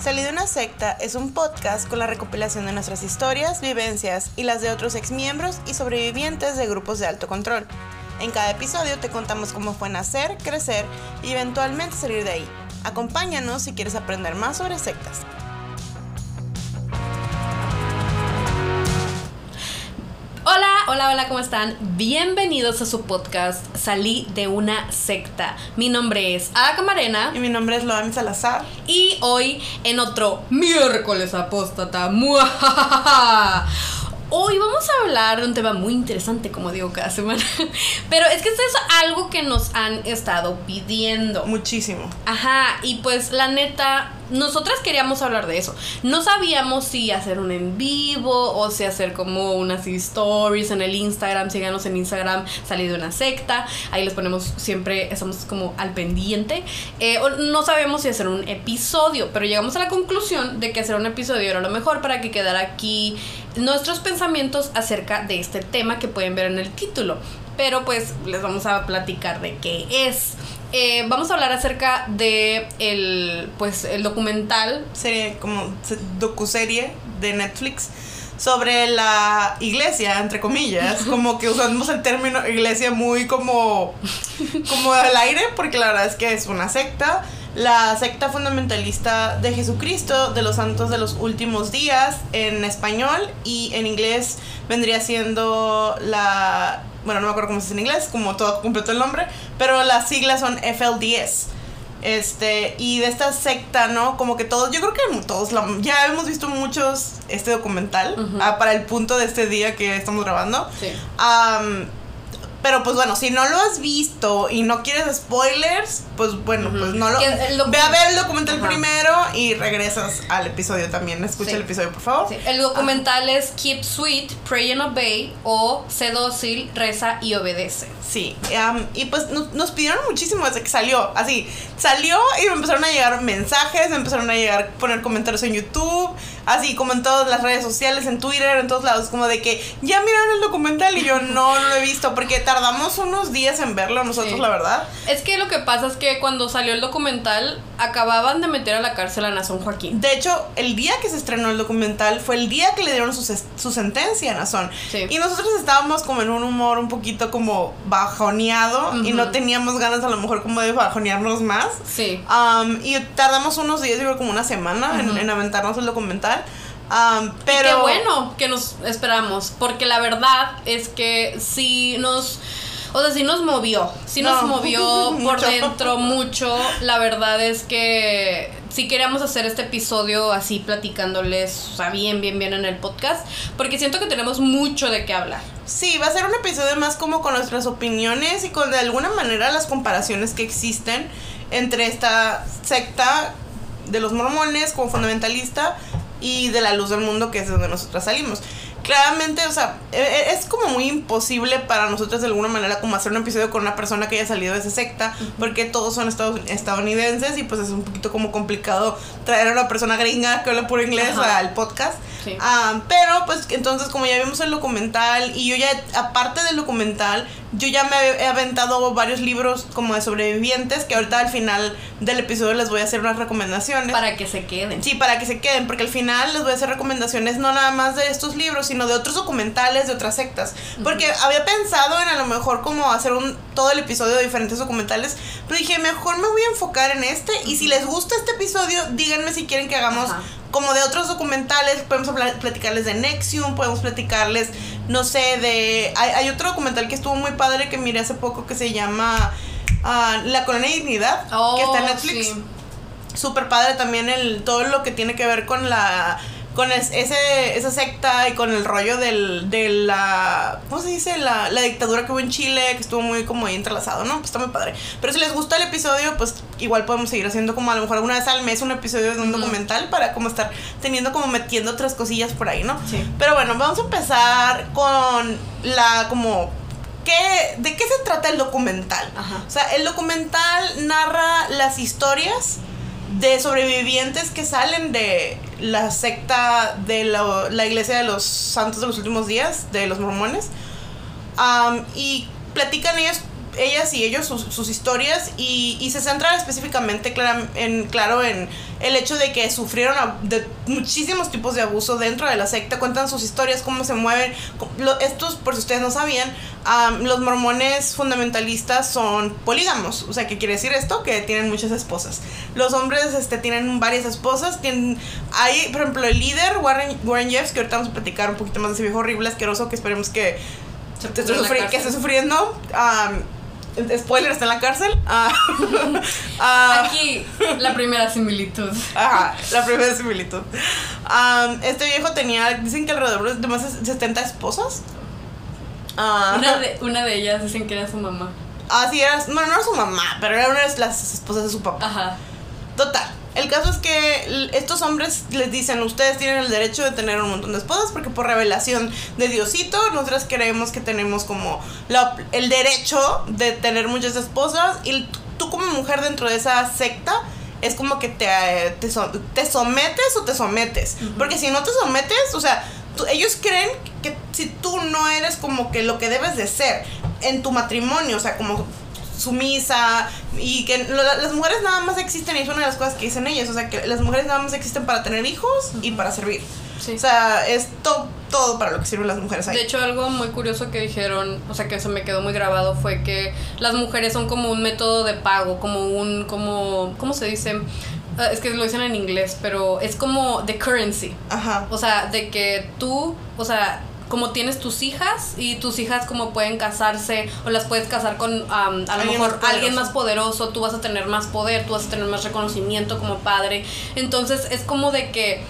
Salí de una secta es un podcast con la recopilación de nuestras historias, vivencias y las de otros exmiembros y sobrevivientes de grupos de alto control. En cada episodio te contamos cómo fue nacer, crecer y eventualmente salir de ahí. Acompáñanos si quieres aprender más sobre sectas. Hola, hola, ¿cómo están? Bienvenidos a su podcast Salí de una secta. Mi nombre es Ada Camarena Y mi nombre es Loami Salazar. y hoy en otro miércoles apóstata. ¡muajajaja! Hoy vamos a hablar de un tema muy interesante, como digo cada semana. Pero es que esto es algo que nos han estado pidiendo. Muchísimo. Ajá, y pues la neta, nosotras queríamos hablar de eso. No sabíamos si hacer un en vivo o si hacer como unas stories en el Instagram. Síganos en Instagram, salí de una secta. Ahí les ponemos siempre, estamos como al pendiente. Eh, no sabemos si hacer un episodio, pero llegamos a la conclusión de que hacer un episodio era lo mejor para que quedara aquí nuestros pensamientos acerca de este tema que pueden ver en el título. Pero pues les vamos a platicar de qué es. Eh, vamos a hablar acerca de el, pues, el documental. Serie como se- docuserie de Netflix sobre la iglesia, entre comillas, como que usamos el término iglesia muy como como al aire, porque la verdad es que es una secta, la secta fundamentalista de Jesucristo, de los santos de los últimos días, en español y en inglés vendría siendo la, bueno, no me acuerdo cómo se dice en inglés, como todo completo el nombre, pero las siglas son FLDS. Este, y de esta secta, ¿no? Como que todos, yo creo que todos, la- ya hemos visto muchos este documental, ah, para el punto de este día que estamos grabando. Sí. Am, pero pues bueno, si no lo has visto y no quieres spoilers, pues bueno, pues no lo... Ve a ver el documental Ajá. primero y regresas al episodio también. Escucha Sí. el episodio, por favor. Sí, El documental es Keep Sweet, Pray and Obey o Sé dócil, reza y obedece. Sí, am, y pues nos, nos pidieron muchísimo desde que salió. Así, salió y me empezaron a llegar mensajes, me empezaron a llegar poner comentarios en YouTube, así como en todas las redes sociales, en Twitter, en todos lados, como de que ya miraron el documental y yo no, no lo he visto, porque tardamos unos días en verlo nosotros, Sí. la verdad. Es que lo que pasa es que cuando salió el documental acababan de meter a la cárcel a Nazón Joaquín. De hecho, el día que se estrenó el documental fue el día que le dieron su, su sentencia a Nazón. Sí. Y nosotros estábamos como en un humor un poquito como bajoneado y Ujú. no teníamos ganas a lo mejor como de bajonearnos más. Sí. Um, y tardamos unos días, yo creo como una semana en, Ujú. en aventarnos el documental. Um, pero Qué bueno que nos esperamos, porque la verdad es que sí nos... O sea, sí nos movió, sí nos No, movió por mucho. dentro mucho. La verdad es que sí queríamos hacer este episodio así platicándoles, o sea, bien, bien, bien en el podcast, porque siento que tenemos mucho de qué hablar. Sí, va a ser un episodio más como con nuestras opiniones y con de alguna manera las comparaciones que existen entre esta secta de los mormones como fundamentalista y de la luz del mundo que es de donde nosotras salimos. Claramente, o sea, e- e- es como muy imposible para nosotros de alguna manera como hacer un episodio con una persona que haya salido de esa secta, porque todos son estadounidenses y pues es un poquito como complicado traer a una persona gringa que habla puro inglés Ajá. al podcast. Sí. Ah, pero pues entonces como ya vimos el documental y yo ya, aparte del documental, yo ya me he aventado varios libros como de sobrevivientes que ahorita al final del episodio les voy a hacer unas recomendaciones. Para que se queden. Sí, para que se queden, porque al final les voy a hacer recomendaciones no nada más de estos libros, sino de otros documentales de otras sectas. Porque había pensado en a lo mejor como hacer un todo el episodio de diferentes documentales, pero dije, mejor me voy a enfocar en este y si les gusta este episodio, díganme si quieren que hagamos. Como de otros documentales, podemos platicarles de Nexium, podemos platicarles, no sé, de... Hay, hay otro documental que estuvo muy padre que miré hace poco que se llama ah, La Colonia de Dignidad, que está en Oh, Netflix sí. súper padre también el todo lo que tiene que ver con la con es- ese esa secta y con el rollo del de la ¿cómo se dice? La, la dictadura que hubo en Chile que estuvo muy como ahí entrelazado ¿no? pues está muy padre pero si les gusta el episodio pues igual podemos seguir haciendo como a lo mejor una vez al mes un episodio de un documental para como estar teniendo como metiendo otras cosillas por ahí ¿no? Sí. pero bueno vamos a empezar con la como ¿qué, ¿de qué se trata el documental? Ajá. O sea, el documental narra las historias de sobrevivientes que salen de la secta de la, la iglesia de los santos de los últimos días, de los mormones. Y platican ellos ellas y ellos sus, sus historias y, y, se centra específicamente clara, en, claro en el hecho de que sufrieron de muchísimos tipos de abuso dentro de la secta, cuentan sus historias, cómo se mueven. Estos, por si ustedes no sabían, um, los mormones fundamentalistas son polígamos, o sea, ¿qué quiere decir esto? Que tienen muchas esposas. Los hombres este, tienen varias esposas, tienen, hay, por ejemplo, el líder, Warren, Warren Jeffs, que ahorita vamos a platicar un poquito más de ese viejo horrible, asqueroso, que esperemos que, se que esté sufriendo. Um, Spoiler, está en la cárcel. Ah, ah, Aquí, la primera similitud. Ajá, la primera similitud. este viejo tenía, dicen que alrededor de más de 70 esposas. Ah. una, de, una de ellas dicen que era su mamá. Ah, sí, era, bueno, no era su mamá, pero era una de las esposas de su papá. Ajá. Total. El caso es que estos hombres les dicen, ustedes tienen el derecho de tener un montón de esposas porque por revelación de Diosito, nosotros creemos que tenemos como el derecho de tener muchas esposas y tú como mujer dentro de esa secta es como que te, te, sometes o te sometes. Porque si no te sometes, o sea, ellos creen que si tú no eres como que lo que debes de ser en tu matrimonio, o sea, como sumisa y que las mujeres nada más existen y es una de las cosas que dicen ellas, o sea, que las mujeres nada más existen para tener hijos y para servir. O sea, es todo para lo que sirven las mujeres ahí. De hecho, algo muy curioso que dijeron, o sea, que eso me quedó muy grabado, fue que las mujeres son como un método de pago, como un, como, ¿cómo se dice? Ah, es que lo dicen en inglés, pero es como the currency. Ajá. O sea, de que tú, o sea, como tienes tus hijas y tus hijas como pueden casarse o las puedes casar con a lo mejor alguien más poderoso, tú vas a tener más poder, tú vas a tener más reconocimiento como padre. Entonces es como de que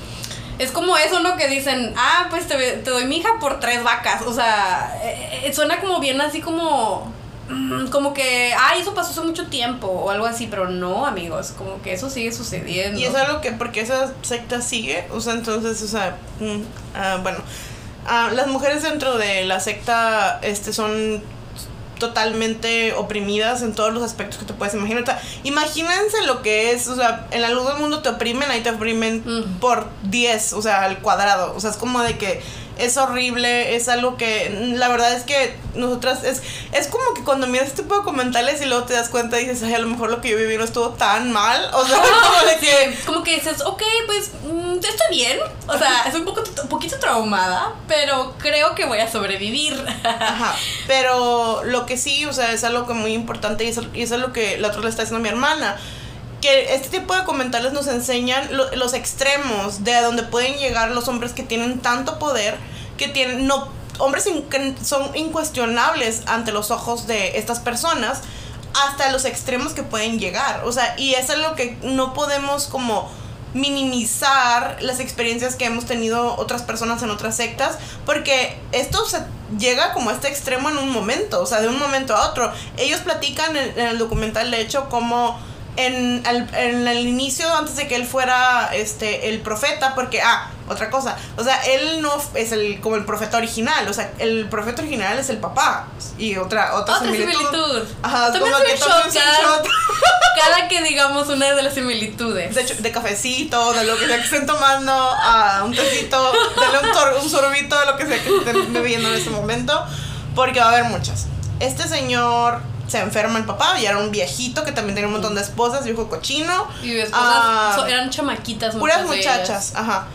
es como eso, ¿no? Que dicen, ah, pues te, te doy mi hija por tres vacas. O sea, eh, eh, suena como bien así como mm, como que, ay, eso pasó hace mucho tiempo o algo así, pero no, amigos, como que eso sigue sucediendo. Y es algo que, porque esa secta sigue, o sea, entonces, o sea, mm, ah, bueno, Ah, las mujeres dentro de la secta este, son totalmente oprimidas en todos los aspectos que te puedes imaginar. imagínense lo que es, o sea, en la luz del mundo te oprimen, ahí te oprimen por 10, o sea, al cuadrado. O sea, es como de que es horrible, es algo que la verdad es que nosotras es, es como que cuando miras este tipo de comentarios y luego te das cuenta y dices, ay, a lo mejor lo que yo viví no estuvo tan mal. O sea, como de que... Como que dices, ok, pues mm, estoy bien. O sea, es un, poco, un poquito traumada, pero creo que voy a sobrevivir. Ajá. Pero lo que sí, o sea, es algo que muy importante y eso, y eso es lo que la otra le está diciendo a mi hermana que este tipo de comentarios nos enseñan los extremos de a donde pueden llegar los hombres que tienen tanto poder, que tienen, no, hombres que son incuestionables ante los ojos de estas personas, hasta los extremos que pueden llegar. O sea, y eso es lo que no podemos como minimizar las experiencias que hemos tenido otras personas en otras sectas, porque esto llega como a este extremo en un momento, o sea, de un momento a otro. Ellos platican en, en el documental, de hecho, como en, en el inicio, antes de que él fuera este, el profeta, porque, ah, otra cosa, o sea, él no es el, como el profeta original, o sea, el profeta original es el papá. Y otra, otra, otra similitud. Ajá, como que cada, cada, que digamos una de las similitudes. De hecho, de cafecito, de lo que sea que estén tomando, a un tecito, de un, un sorbito, de lo que sea que estén bebiendo en ese momento, porque va a haber muchas. Este señor se enferma el papá y era un viejito que también tenía un montón de esposas, viejo cochino. Y esposas ah, eran chamaquitas. Puras muchachas, ajá.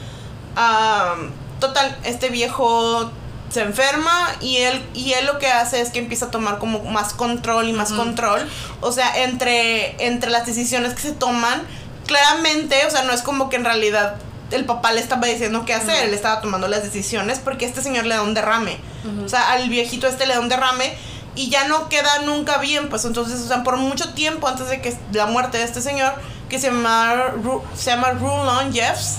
total, este viejo se enferma y él, y él lo que hace es que empieza a tomar como más control y más control. O sea, entre, entre las decisiones que se toman, claramente, o sea, no es como que en realidad el papá le estaba diciendo qué hacer, él estaba tomando las decisiones porque este señor le da un derrame. O sea, al viejito este le da un derrame y ya no queda nunca bien, pues entonces, o sea, por mucho tiempo antes de que la muerte de este señor, que se llama, se llama Rulon Jeffs,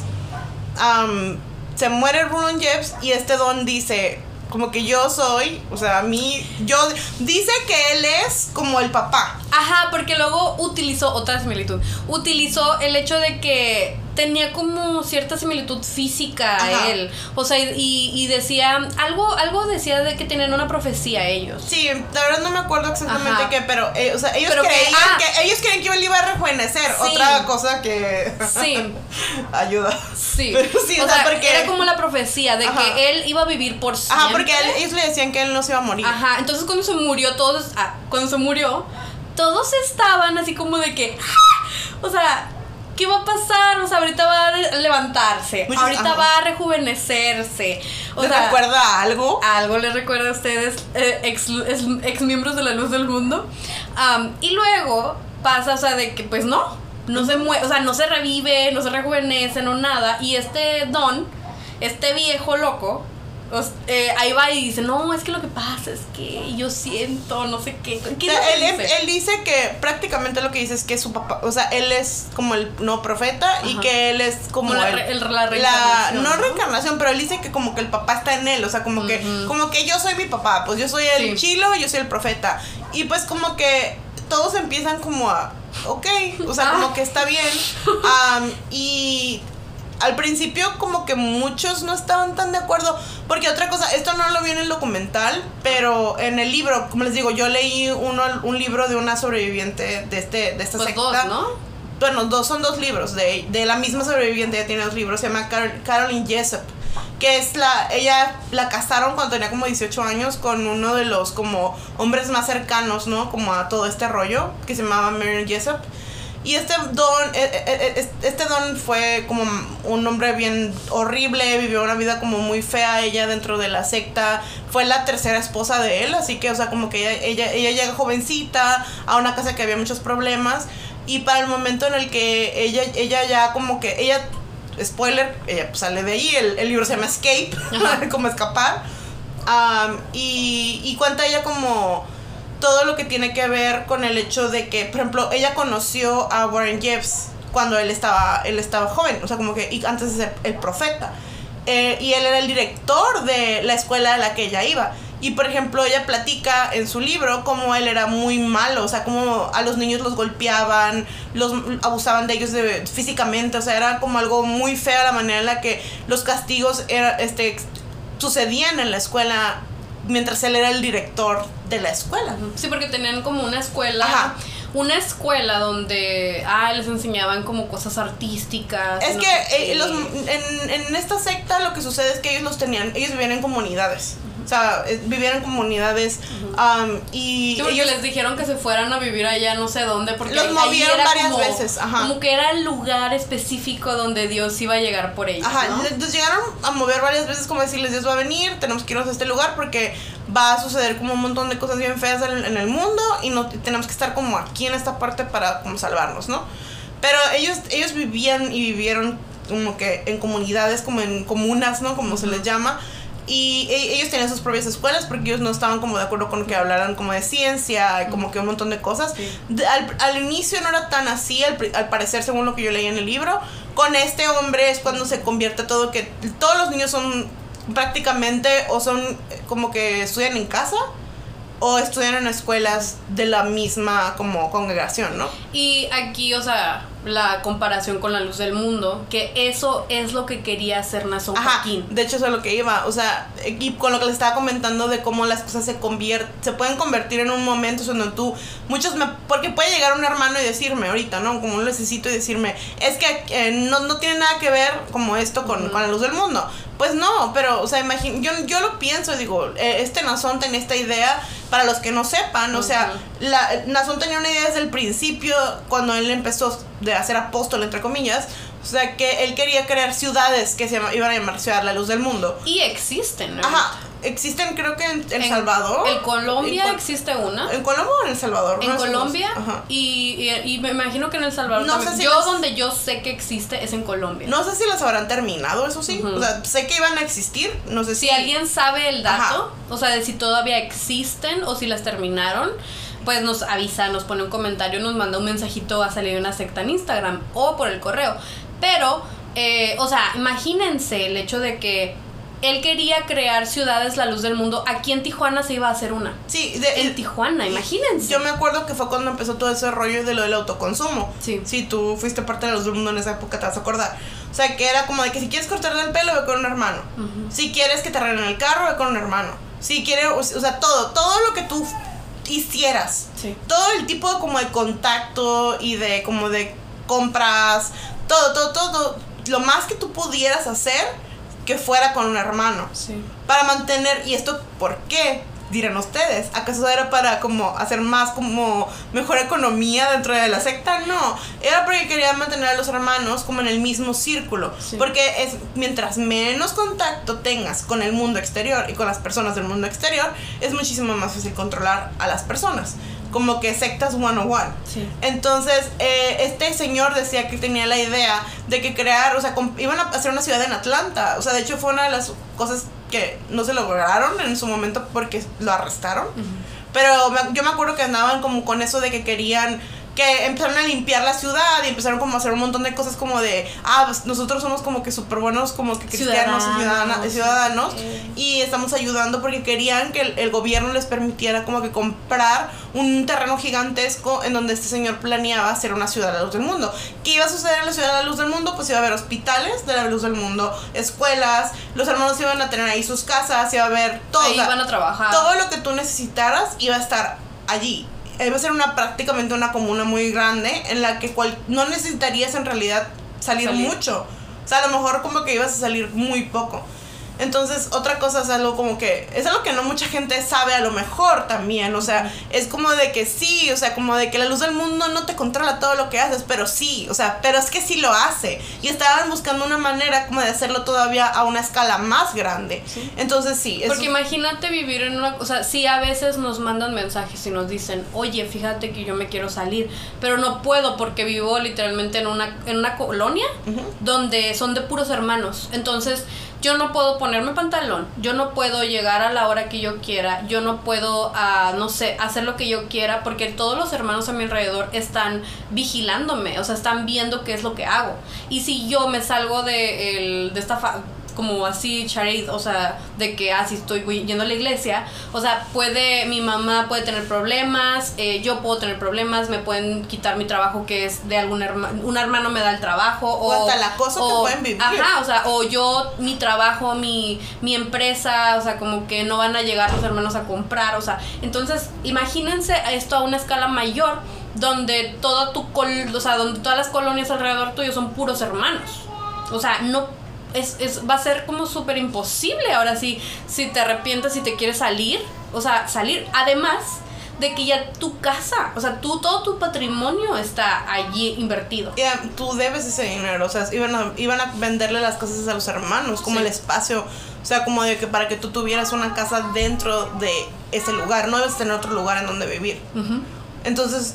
se muere Rulon Jeffs y este don dice, como que yo soy, o sea, a mí, yo, dice que él es como el papá. Ajá, porque luego utilizó otra similitud, utilizó el hecho de que tenía como cierta similitud física a él. O sea, y, y, decía, algo, algo decía de que tenían una profecía ellos. Sí, la verdad no me acuerdo exactamente qué, pero, eh, o sea, ellos creían ah. que, ellos creían que a iba a rejuvenecer. Sí. Otra cosa que Sí, ayuda. sí. Pero sí, o o sea, sea, porque- era como la profecía de Ajá. que él iba a vivir por siempre. Ajá, porque él- ellos le decían que él no se iba a morir. Ajá, entonces cuando se murió, todos, ah, cuando se murió, todos estaban así como de que, ¡ah! o sea, ¿qué va a pasar? O sea, ahorita va a levantarse, ahorita va a rejuvenecerse. O ¿Te sea, recuerda algo? algo les recuerda a ustedes, eh, ex, ex- ex miembros de la luz del mundo. Y luego pasa, o sea, de que pues no, no se mueve, o sea, no se revive, no se rejuvenece, no nada. Y este don, este viejo loco, eh, ahí va y dice, no, es que lo que pasa es que yo siento, no sé qué. ¿Qué O sea, él, dice? él dice que prácticamente lo que dice es que su papá, o sea, él es como el no profeta y que él es como, Como la el- re- el- la reencarnación, no, ¿no? reencarnación, pero él dice que como que el papá está en él, o sea, como que como que yo soy mi papá, pues yo soy el Sí. chilo, yo soy el profeta. Y pues como que todos empiezan como a ok, o sea, Ah. como que está bien. Y al principio como que muchos no estaban tan de acuerdo, porque otra cosa, esto no lo vi en el documental, pero en el libro, como les digo, yo leí uno, un libro de una sobreviviente de, este, de esta Pues secta. dos, ¿no? Bueno, dos, son dos libros, de, de la misma sobreviviente, ella tiene dos libros, se llama Carol- Caroline Jessup, que es la, ella la casaron cuando tenía como 18 años con uno de los como hombres más cercanos, ¿no? Como a todo este rollo, que se llamaba Marion Jessup. Y este don, eh, eh, eh, este don fue como un hombre bien horrible, vivió una vida como muy fea ella dentro de la secta, fue la tercera esposa de él, así que, o sea, como que ella, ella, ella llega jovencita a una casa que había muchos problemas y para el momento en el que ella, ella ya como que, ella, spoiler, ella pues, sale de ahí, el, el libro se llama Escape, como escapar, Am, y, y cuenta ella como todo lo que tiene que ver con el hecho de que, por ejemplo, ella conoció a Warren Jeffs cuando él estaba, él estaba joven, o sea, como que antes de el profeta. Eh, y él era el director de la escuela a la que ella iba. Y por ejemplo, ella platica en su libro cómo él era muy malo, o sea, cómo a los niños los golpeaban, los abusaban de ellos de- físicamente, o sea, era como algo muy feo la manera en la que los castigos era, este, sucedían en la escuela mientras él era el director de la escuela. Sí, porque tenían como una escuela. Ajá. Una escuela donde ah, les enseñaban como cosas artísticas. Es no que eh, los, en, en esta secta lo que sucede es que ellos los tenían, ellos vivían en comunidades. O sea, vivían en comunidades am, y Sí, ellos les dijeron que se fueran a vivir allá no sé dónde porque Los movieron varias como- veces, ajá. como que era el lugar específico donde Dios iba a llegar por ellos Ajá, ¿no? les llegaron a mover varias veces como decirles Dios va a venir, tenemos que irnos a este lugar porque va a suceder como un montón de cosas bien feas en, en el mundo y no tenemos que estar como aquí en esta parte para como salvarnos, ¿no? Pero ellos, ellos vivían y vivieron como que en comunidades, como en comunas, ¿no? Como se les llama. Y e- ellos tenían sus propias escuelas porque ellos no estaban como de acuerdo con que hablaran como de ciencia y como que un montón de cosas. Sí. Al, al inicio no era tan así, al, al parecer, según lo que yo leí en el libro. Con este hombre es cuando se convierte todo, que todos los niños son prácticamente o son eh, como que estudian en casa o estudian en escuelas de la misma como congregación, ¿no? Y aquí, o sea, la comparación con la luz del mundo, que eso es lo que quería hacer Nason Ajá, Joaquín. de hecho eso es lo que iba, o sea, y con lo que les estaba comentando de cómo las cosas se convierten, se pueden convertir en un momento donde tú, muchos me, porque puede llegar un hermano y decirme ahorita, ¿no? Como un necesito y decirme, es que eh, no, no tiene nada que ver como esto con, con la luz del mundo. Pues no, pero, o sea, imagín, yo, yo lo pienso digo, eh, este Nazón tenía esta idea, para los que no sepan, o sea, la, Nazón tenía una idea desde el principio, cuando él empezó de hacer apóstol, entre comillas, o sea, que él quería crear ciudades que se iban a llamar Ciudad La Luz del Mundo. Y existen, ¿no? Ajá, existen creo que en, En- Salvador. En Colombia En existe una. ¿En Colombia o en El Salvador? En No Colombia Ajá. y, y, y me imagino que en El Salvador No también. sé si yo donde yo sé que existe es en Colombia. No sé si las habrán terminado, eso sí. O sea, sé que iban a existir, no sé Si alguien sabe el dato, Ajá. o sea, de si todavía existen o si las terminaron, pues nos avisa, nos pone un comentario, nos manda un mensajito a salir de una secta en Instagram o por el correo. Pero, eh, o sea, imagínense el hecho de que él quería crear ciudades la luz del mundo. Aquí en Tijuana se iba a hacer una. Sí, de- En Tijuana, imagínense. Yo me acuerdo que fue cuando empezó todo ese rollo de lo del autoconsumo. Sí. Si tú fuiste parte de los del mundo en esa época, te vas a acordar. O sea, que era como de que si quieres cortarte el pelo, ve con un hermano. Si quieres que te arreglen el carro, ve con un hermano. Si quieres, o sea, todo, todo lo que tú hicieras. Sí. Todo el tipo de, como de contacto y de como de compras, todo, todo, todo, lo más que tú pudieras hacer que fuera con un hermano. Sí. Para mantener, ¿y esto por qué? Dirán ustedes, ¿acaso era para como hacer más como mejor economía dentro de la secta? No, era porque querían mantener a los hermanos como en el mismo círculo, Sí. porque es mientras menos contacto tengas con el mundo exterior y con las personas del mundo exterior, es muchísimo más fácil controlar a las personas, como que sectas one on one. Sí. Entonces, eh, este señor decía que tenía la idea de que crear, o sea, iban a hacer una ciudad en Atlanta. O sea, de hecho fue una de las cosas que no se lograron en su momento porque lo arrestaron. Pero me- yo me acuerdo que andaban como con eso de que querían que empezaron a limpiar la ciudad y empezaron como a hacer un montón de cosas como de, ah, pues nosotros somos como que súper buenos como que cristianos y Ciudadanos. ciudadanos Eh. y estamos ayudando porque querían que el, el gobierno les permitiera como que comprar un terreno gigantesco en donde este señor planeaba hacer una ciudad a la luz del mundo. ¿Qué iba a suceder en la ciudad a la luz del mundo? Pues iba a haber hospitales de la luz del mundo, escuelas, los hermanos iban a tener ahí sus casas, iba a haber todo. Ahí van a trabajar. todo lo que tú necesitaras iba a estar allí. Iba a ser una prácticamente una comuna muy grande en la que cual, no necesitarías en realidad salir, Salir. mucho. O sea, a lo mejor como que ibas a salir muy poco. Entonces, otra cosa es algo como que es algo que no mucha gente sabe a lo mejor también, o sea, es como de que sí, o sea, como de que la luz del mundo no te controla todo lo que haces, pero sí, o sea, pero es que sí lo hace. Y estaban buscando una manera como de hacerlo todavía a una escala más grande. Sí. Entonces, sí, es Porque imagínate vivir en una... O sea, sí a veces nos mandan mensajes y nos dicen, oye, fíjate que yo me quiero salir, pero no puedo porque vivo literalmente en una, en una colonia donde son de puros hermanos. Entonces, yo no puedo ponerme pantalón, yo no puedo llegar a la hora que yo quiera, yo no puedo, ah, no sé, hacer lo que yo quiera porque todos los hermanos a mi alrededor están vigilándome, o sea, están viendo qué es lo que hago. Y si yo me salgo de, el, de esta... fa- como así charade, o sea, de que así estoy güey, yendo a la iglesia, o sea, puede, mi mamá puede tener problemas, eh, yo puedo tener problemas, me pueden quitar mi trabajo que es de algún hermano, un hermano me da el trabajo, o, O hasta el acoso que pueden vivir. Ajá, o sea, o yo, mi trabajo, mi, mi empresa, o sea, como que no van a llegar los hermanos a comprar, o sea, entonces, imagínense esto a una escala mayor, donde toda tu col, o sea, donde todas las colonias alrededor tuyo son puros hermanos. O sea, no es, es, va a ser como súper imposible ahora sí, si te arrepientes, si te quieres salir, o sea, salir. Además de que ya tu casa, o sea, tú, todo tu patrimonio está allí invertido. Ya, tú debes ese dinero, o sea, iban a, iban a venderle las cosas a los hermanos, como Sí. el espacio, o sea, como de que para que tú tuvieras una casa dentro de ese lugar, no debes tener otro lugar en donde vivir. Entonces,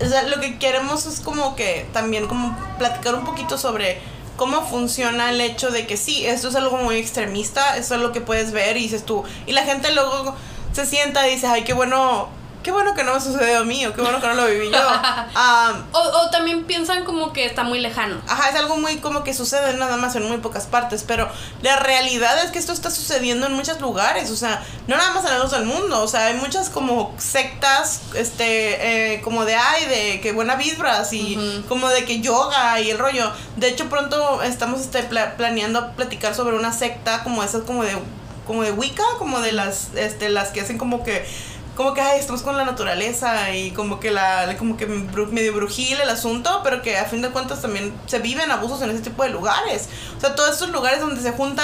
o sea, lo que queremos es como que también como platicar un poquito sobre cómo funciona el hecho de que sí, esto es algo muy extremista, esto es lo que puedes ver y dices tú, y la gente luego se sienta y dice, ay, qué bueno, qué bueno que no me sucedió a mí, o qué bueno que no lo viví yo. Am, O, o también piensan como que está muy lejano. Ajá, es algo muy como que sucede nada más en muy pocas partes, pero la realidad es que esto está sucediendo en muchos lugares, o sea, no nada más en la luz del mundo, o sea, hay muchas como sectas, este, eh, como de ay, de que buena vibras y como de que yoga y el rollo. De hecho, pronto estamos este, pla- planeando platicar sobre una secta como esas como de como de Wicca, como de las este las que hacen como que como que ay, estamos con la naturaleza y como que la como que medio brujil el asunto, pero que a fin de cuentas también se viven abusos en ese tipo de lugares. O sea, todos estos lugares donde se junta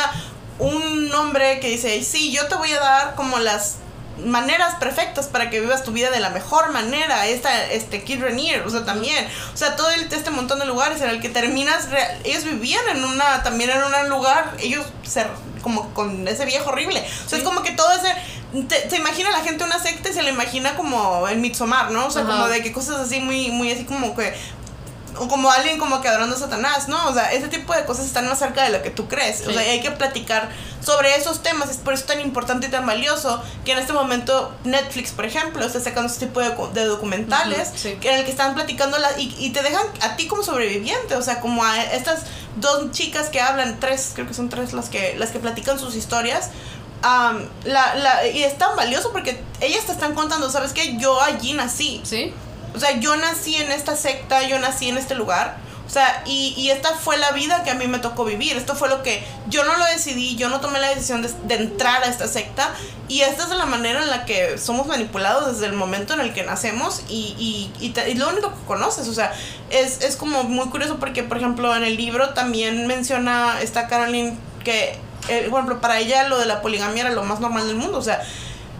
un hombre que dice, sí, yo te voy a dar como las maneras perfectas para que vivas tu vida de la mejor manera. Esta, este Kid Renier, o sea, también. O sea, todo el- este montón de lugares en el que terminas, rea- ellos vivían en una, también en un lugar, ellos se, como con ese viejo horrible. O sea, es como que todo ese, te- se imagina la gente una secta y se le imagina como el Midsommar, ¿no? O sea, Ajá. como de que cosas así muy, muy así como que o como alguien como que adorando a Satanás, ¿no? O sea, ese tipo de cosas están más cerca de lo que tú crees. O sea, y hay que platicar sobre esos temas. Es por eso tan importante y tan valioso que en este momento Netflix, por ejemplo, está sacando este tipo de, de documentales sí. en el que están platicando la- y, y te dejan a ti como sobreviviente. O sea, como a estas dos chicas que hablan, tres, creo que son tres las que, las que platican sus historias. Am, la, la, y es tan valioso porque ellas te están contando, ¿sabes qué? Yo allí nací. ¿Sí? O sea, yo nací en esta secta, yo nací en este lugar. O O sea, y, y, esta fue la vida que a mí me tocó vivir. Esto fue lo que yo no lo decidí, yo no tomé la decisión de, de, entrar a esta secta. Y esta es la manera en la que somos manipulados desde el momento en el que nacemos y, y, y, te, y lo único que conoces. O sea, es, es, como muy curioso porque, por ejemplo, en el libro también menciona esta Caroline que, eh, por ejemplo, para ella lo de la poligamia era lo más normal del mundo. O sea,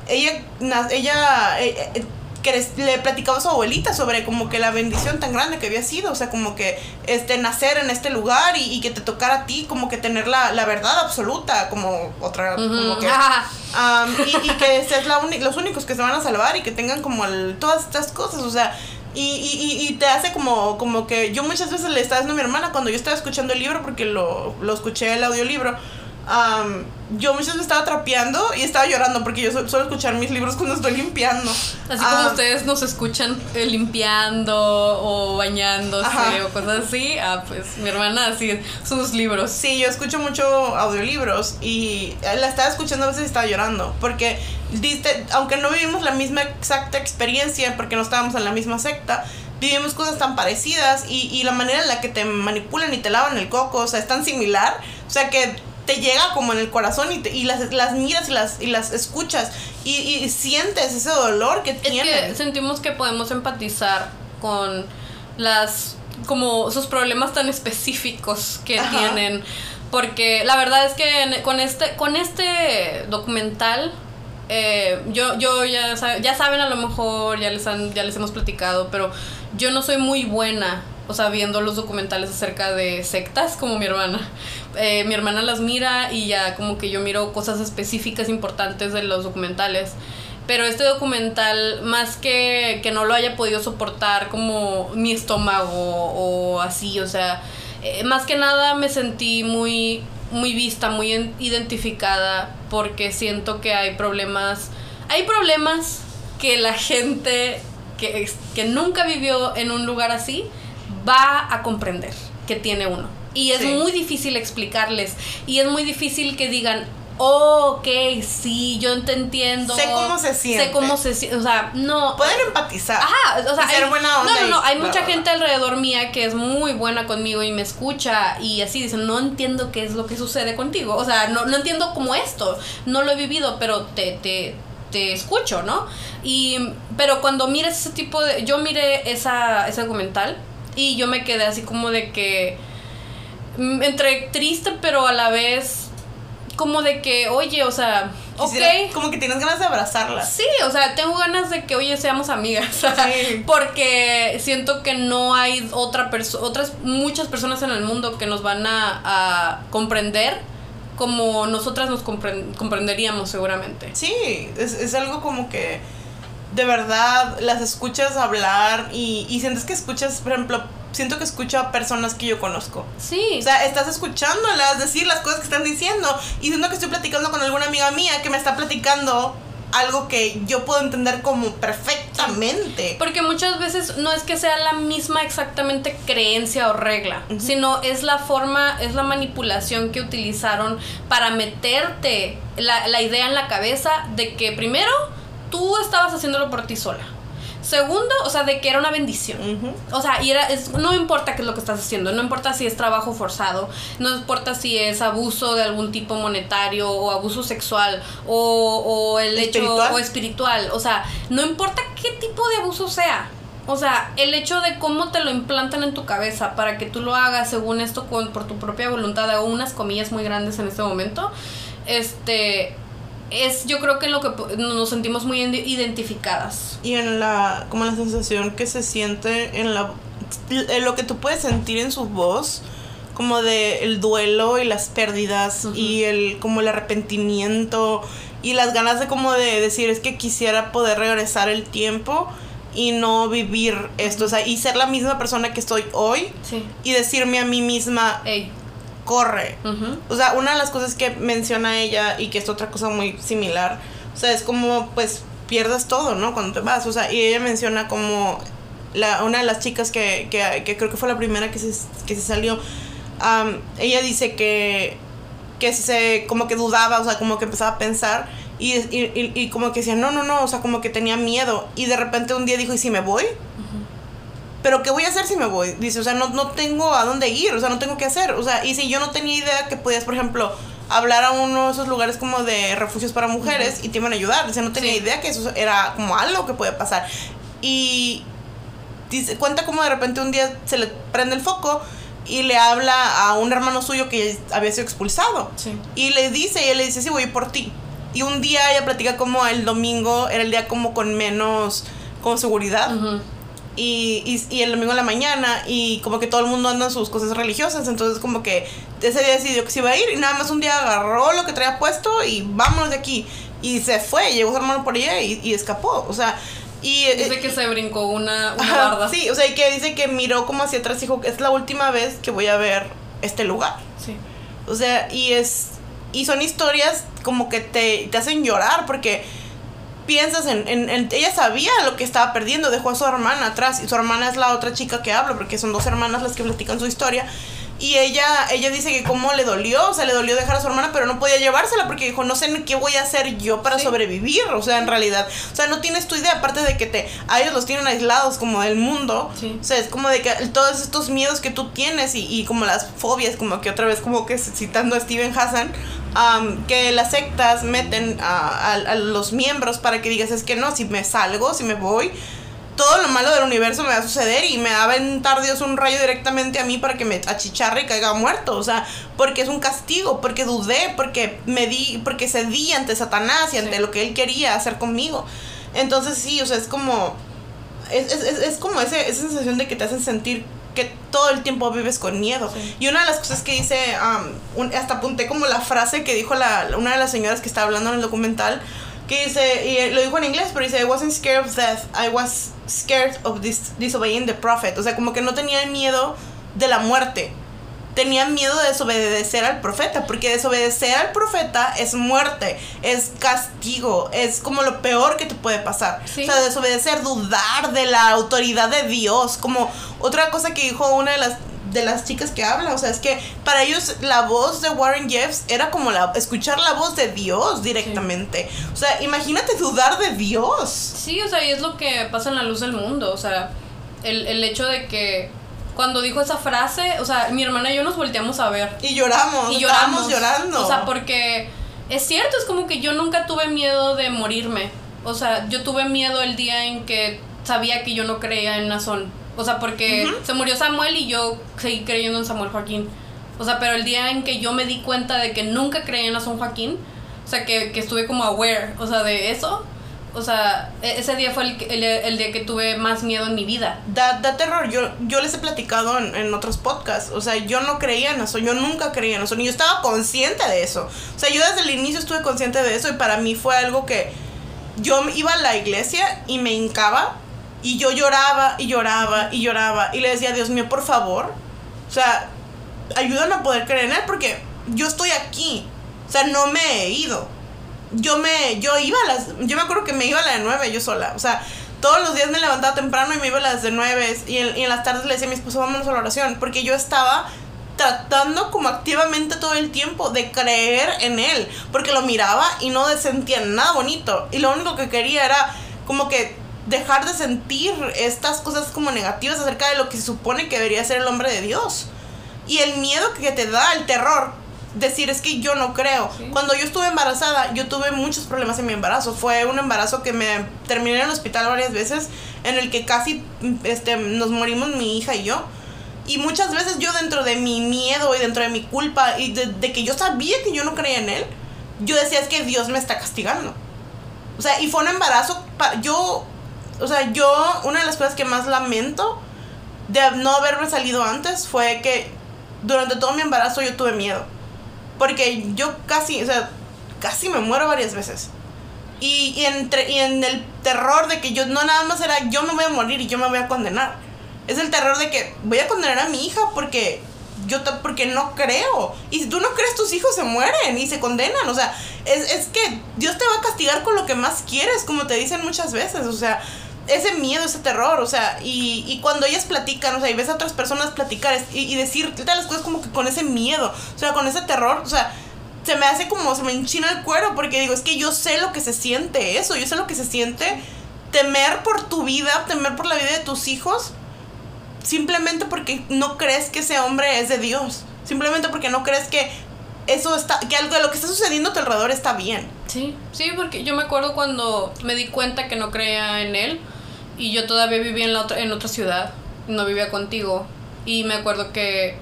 ella, ella, eh, eh, que le platicaba a su abuelita sobre como que la bendición tan grande que había sido, o sea, como que este nacer en este lugar y, y que te tocara a ti, como que tener la, la verdad absoluta, como otra, uh -huh. como que... Um, y, y, que seas la los únicos que se van a salvar y que tengan como el, todas estas cosas, o sea, y, y, y, te hace como, como que yo muchas veces le estaba diciendo a mi hermana cuando yo estaba escuchando el libro, porque lo, lo escuché el audiolibro, Um, yo muchas veces estaba trapeando y estaba llorando porque yo suelo escuchar mis libros cuando estoy limpiando. Así como ustedes nos escuchan eh, limpiando o bañándose ajá. o cosas así, ah, pues mi hermana así, sus libros. Sí, yo escucho mucho audiolibros y la estaba escuchando a veces y estaba llorando porque, diste, aunque no vivimos la misma exacta experiencia porque no estábamos en la misma secta, vivimos cosas tan parecidas y, y la manera en la que te manipulan y te lavan el coco, o sea, es tan similar, o sea que te llega como en el corazón y, te, y las, las miras y las, y las escuchas y, y sientes ese dolor que tienen. Es que sentimos que podemos empatizar con las como sus problemas tan específicos que Ajá. tienen porque la verdad es que con este con este documental eh, yo yo ya ya saben a lo mejor ya les han ya les hemos platicado pero yo no soy muy buena o sea, viendo los documentales acerca de sectas como mi hermana. Eh, mi hermana las mira y ya como que yo miro cosas específicas importantes de los documentales. Pero este documental, más que que no lo haya podido soportar como mi estómago o así, o sea, eh, más que nada me sentí muy, muy vista, muy identificada, porque siento que hay problemas, hay problemas que la gente que, que nunca vivió en un lugar así, va a comprender que tiene uno. Y es sí. muy difícil explicarles. Y es muy difícil que digan, oh, ok, sí, yo te entiendo. Sé cómo se siente. Sé cómo se siente. O sea, no. Pueden empatizar. Ajá, o sea. Y ser hay, buena onda no, no, no. Hay mucha gente alrededor mía que es muy buena conmigo y me escucha y así dicen, no entiendo qué es lo que sucede contigo. O sea, no, no entiendo como esto. No lo he vivido, pero te, te, te escucho, ¿no? Y, pero cuando mires ese tipo de. Yo miré esa, ese documental y yo me quedé así como de que. mm, Entre triste, pero a la vez. Como de que, oye, o sea, ok. Quisiera- Como que tienes ganas de abrazarla. Sí, o sea, tengo ganas de que, oye, seamos amigas. Sí. Porque siento que no hay otra persona, otras muchas personas en el mundo que nos van a, a comprender como nosotras nos compren- comprenderíamos seguramente. Sí, es, es algo como que de verdad las escuchas hablar y, y sientes que escuchas, por ejemplo, siento que escucho a personas que yo conozco. Sí. O sea, estás escuchándolas decir las cosas que están diciendo y siento que estoy platicando con alguna amiga mía que me está platicando algo que yo puedo entender como perfectamente. Porque muchas veces no es que sea la misma exactamente creencia o regla, sino es la forma, es la manipulación que utilizaron para meterte la, la idea en la cabeza de que primero tú estabas haciéndolo por ti sola. Segundo, o sea, de que era una bendición. O sea, y era, es, no importa qué es lo que estás haciendo, no importa si es trabajo forzado, no importa si es abuso de algún tipo monetario o abuso sexual o, o el Espiritual. hecho o espiritual, o sea, no importa qué tipo de abuso sea. O sea, el hecho de cómo te lo implantan en tu cabeza para que tú lo hagas según esto con, por tu propia voluntad, hago unas comillas muy grandes en este momento, este es yo creo que en lo que nos sentimos muy identificadas. Y en la, como la sensación que se siente en la, en lo que tú puedes sentir en su voz, como de el duelo y las pérdidas y el, como el arrepentimiento y las ganas de como de decir es que quisiera poder regresar el tiempo y no vivir esto, o sea, y ser la misma persona que estoy hoy Sí. y decirme a mí misma, Ey. Corre, o sea, una de las cosas que menciona ella y que es otra cosa muy similar, o sea, es como pues pierdes todo, ¿no? Cuando te vas, o sea, y ella menciona como la, una de las chicas que, que, que creo que fue la primera que se, que se salió, am, ella dice que, que se como que dudaba, o sea, como que empezaba a pensar y, y, y, y como que decía, no, no, no, o sea, como que tenía miedo y de repente un día dijo, ¿y si me voy? Pero ¿qué voy a hacer si me voy? Dice, o sea, no, no tengo a dónde ir, o sea, no tengo qué hacer. O sea, y si yo no tenía idea que podías, por ejemplo, hablar a uno de esos lugares como de refugios para mujeres y te iban a ayudar. Dice, no tenía Sí. idea que eso era como algo que podía pasar. Y dice, cuenta como de repente un día se le prende el foco y le habla a un hermano suyo que había sido expulsado. Sí. Y le dice, y él le dice, sí, voy por ti. Y un día ella platica como el domingo era el día como con menos como seguridad. Ujú. Y, y, y el domingo en la mañana y como que todo el mundo anda en sus cosas religiosas. Entonces como que ese día decidió que se iba a ir y nada más un día agarró lo que traía puesto y vámonos de aquí. Y se fue, llegó su hermano por ella y, y escapó. O sea, y... Dice que se brincó una, una Ajá, barda. Sí, o sea, y que dice que miró como hacia atrás y dijo, es la última vez que voy a ver este lugar. Sí. O sea, y es. Y son historias como que te, te hacen llorar porque piensas en, en, en- Ella sabía lo que estaba perdiendo, dejó a su hermana atrás y su hermana es la otra chica que habla porque son dos hermanas las que platican su historia. Y ella, ella dice que cómo le dolió, o sea, le dolió dejar a su hermana, pero no podía llevársela porque dijo, no sé qué voy a hacer yo para Sí. sobrevivir, o sea, en realidad. O sea, no tienes tu idea, aparte de que te, a ellos los tienen aislados como del mundo. Sí. O sea, es como de que todos estos miedos que tú tienes y, y como las fobias, como que otra vez como que citando a Steven Hassan, am, que las sectas meten a, a- a los miembros para que digas, es que no, si me salgo, si me voy, todo lo malo del universo me va a suceder y me va a aventar Dios un rayo directamente a mí para que me achicharre y caiga muerto. O sea, porque es un castigo, porque dudé, porque me di, porque cedí ante Satanás y ante Sí. lo que él quería hacer conmigo. Entonces sí, o sea, es como es, es, es como ese, esa sensación de que te hacen sentir que todo el tiempo vives con miedo. Sí. Y una de las cosas que dice, um, un- hasta apunté como la frase que dijo la, una de las señoras que estaba hablando en el documental, que dice, y lo dijo en inglés, pero dice, I wasn't scared of death, I was scared of dis disobeying the prophet. O sea, como que no tenía miedo de la muerte. Tenía miedo de desobedecer al profeta, porque desobedecer al profeta es muerte, es castigo, es como lo peor que te puede pasar. Sí. O sea, desobedecer, dudar de la autoridad de Dios, como otra cosa que dijo una de las de las chicas que habla, o sea, es que para ellos la voz de Warren Jeffs era como la escuchar la voz de Dios directamente. O sea, imagínate dudar de Dios. Sí, o sea, y es lo que pasa en la luz del mundo. O sea, el, el hecho de que cuando dijo esa frase, o sea, mi hermana y yo nos volteamos a ver. Y lloramos, y estábamos lloramos. llorando. O sea, porque es cierto, es como que yo nunca tuve miedo de morirme. O sea, yo tuve miedo el día en que sabía que yo no creía en Nazón. O sea, porque se murió Samuel y yo seguí creyendo en Samuel Joaquín. O sea, pero el día en que yo me di cuenta de que nunca creía en Nazón Joaquín, o sea, que, que estuve como aware, o sea, de eso. O sea, e- ese día fue el, el, el día que tuve más miedo en mi vida. Da, da terror. Yo, yo les he platicado en, en otros podcasts. O sea, yo no creía en eso. Yo nunca creía en eso. Ni yo estaba consciente de eso. O sea, yo desde el inicio estuve consciente de eso. Y para mí fue algo que yo iba a la iglesia y me hincaba. Y yo lloraba y lloraba y lloraba. Y le decía, Dios mío, por favor. O sea, ayúdame a poder creer en Él. Porque yo estoy aquí. O sea, no me he ido yo me yo iba a las yo me acuerdo que me iba a la de nueve yo sola o sea todos los días me levantaba temprano y me iba a las de nueve y en, y en las tardes le decía a mi esposo vámonos a la oración porque yo estaba tratando como activamente todo el tiempo de creer en él porque lo miraba y no sentía nada bonito y lo único que quería era como que dejar de sentir estas cosas como negativas acerca de lo que se supone que debería ser el hombre de Dios y el miedo que te da el terror decir es que yo no creo. Sí. Cuando yo estuve embarazada, yo tuve muchos problemas en mi embarazo. Fue un embarazo que me terminé en el hospital varias veces, en el que casi este, nos morimos mi hija y yo. Y muchas veces yo dentro de mi miedo y dentro de mi culpa y de, de que yo sabía que yo no creía en él, yo decía es que Dios me está castigando. O sea, y fue un embarazo, pa- yo, o sea, yo, una de las cosas que más lamento de no haberme salido antes fue que durante todo mi embarazo yo tuve miedo. Porque yo casi, o sea, casi me muero varias veces. Y, entre, y en el terror de que yo no nada más era yo me voy a morir y yo me voy a condenar. Es el terror de que voy a condenar a mi hija porque yo porque no creo. Y si tú no crees, tus hijos se mueren y se condenan. O sea, es, es que Dios te va a castigar con lo que más quieres, como te dicen muchas veces. O sea, ese miedo, ese terror, o sea, y, y cuando ellas platican, o sea, y ves a otras personas platicar y, y decir las cosas como que con ese miedo, o sea, con ese terror, o sea, se me hace como, se me enchina el cuero porque digo, es que yo sé lo que se siente eso, yo sé lo que se siente temer por tu vida, temer por la vida de tus hijos simplemente porque no crees que ese hombre es de Dios. Simplemente porque no crees que eso está, que algo de lo que está sucediendo a tu alrededor está bien. Sí, sí, porque yo me acuerdo cuando me di cuenta que no creía en él y yo todavía vivía en, la otra, en otra ciudad, no vivía contigo. Y me acuerdo que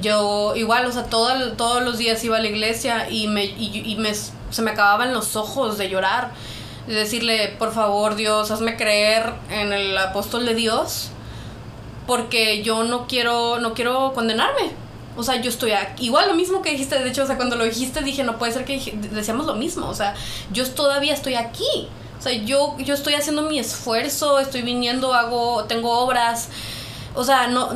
yo igual, o sea, todo, todos los días iba a la iglesia y, me, y, y me, se me acababan los ojos de llorar. De decirle, por favor, Dios, hazme creer en el apóstol de Dios. Porque yo no quiero, no quiero condenarme. O sea, yo estoy aquí. Igual lo mismo que dijiste, de hecho, o sea, cuando lo dijiste dije, no puede ser que decíamos lo mismo. O sea, yo todavía estoy aquí. O sea, yo, yo estoy haciendo mi esfuerzo, estoy viniendo, hago, tengo obras. O sea, no,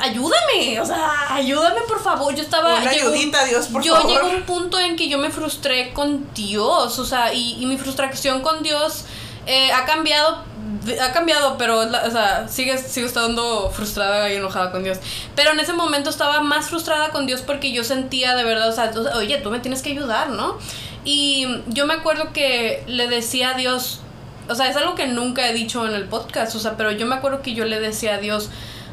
ayúdame, o sea, ayúdame por favor. Yo estaba... Una ayudita, Dios, por yo favor. Yo llegué a un punto en que yo me frustré con Dios, o sea, y, y mi frustración con Dios eh, ha cambiado ha cambiado, pero, o sea, sigue, sigo estando frustrada y enojada con Dios. Pero en ese momento estaba más frustrada con Dios porque yo sentía de verdad, o sea, oye, tú me tienes que ayudar, ¿no? Y yo me acuerdo que le decía a Dios, o sea, es algo que nunca he dicho en el podcast, o sea, pero yo me acuerdo que yo le decía a Dios,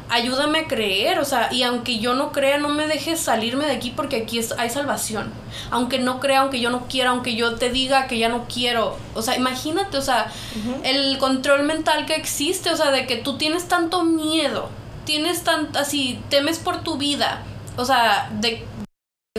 ayúdame a creer, o sea, y aunque yo no crea, no me dejes salirme de aquí porque aquí es, hay salvación. Aunque no crea, aunque yo no quiera, aunque yo te diga que ya no quiero. O sea, imagínate, o sea, el control mental que existe, o sea, de que tú tienes tanto miedo, tienes tan, así, temes por tu vida, o sea, de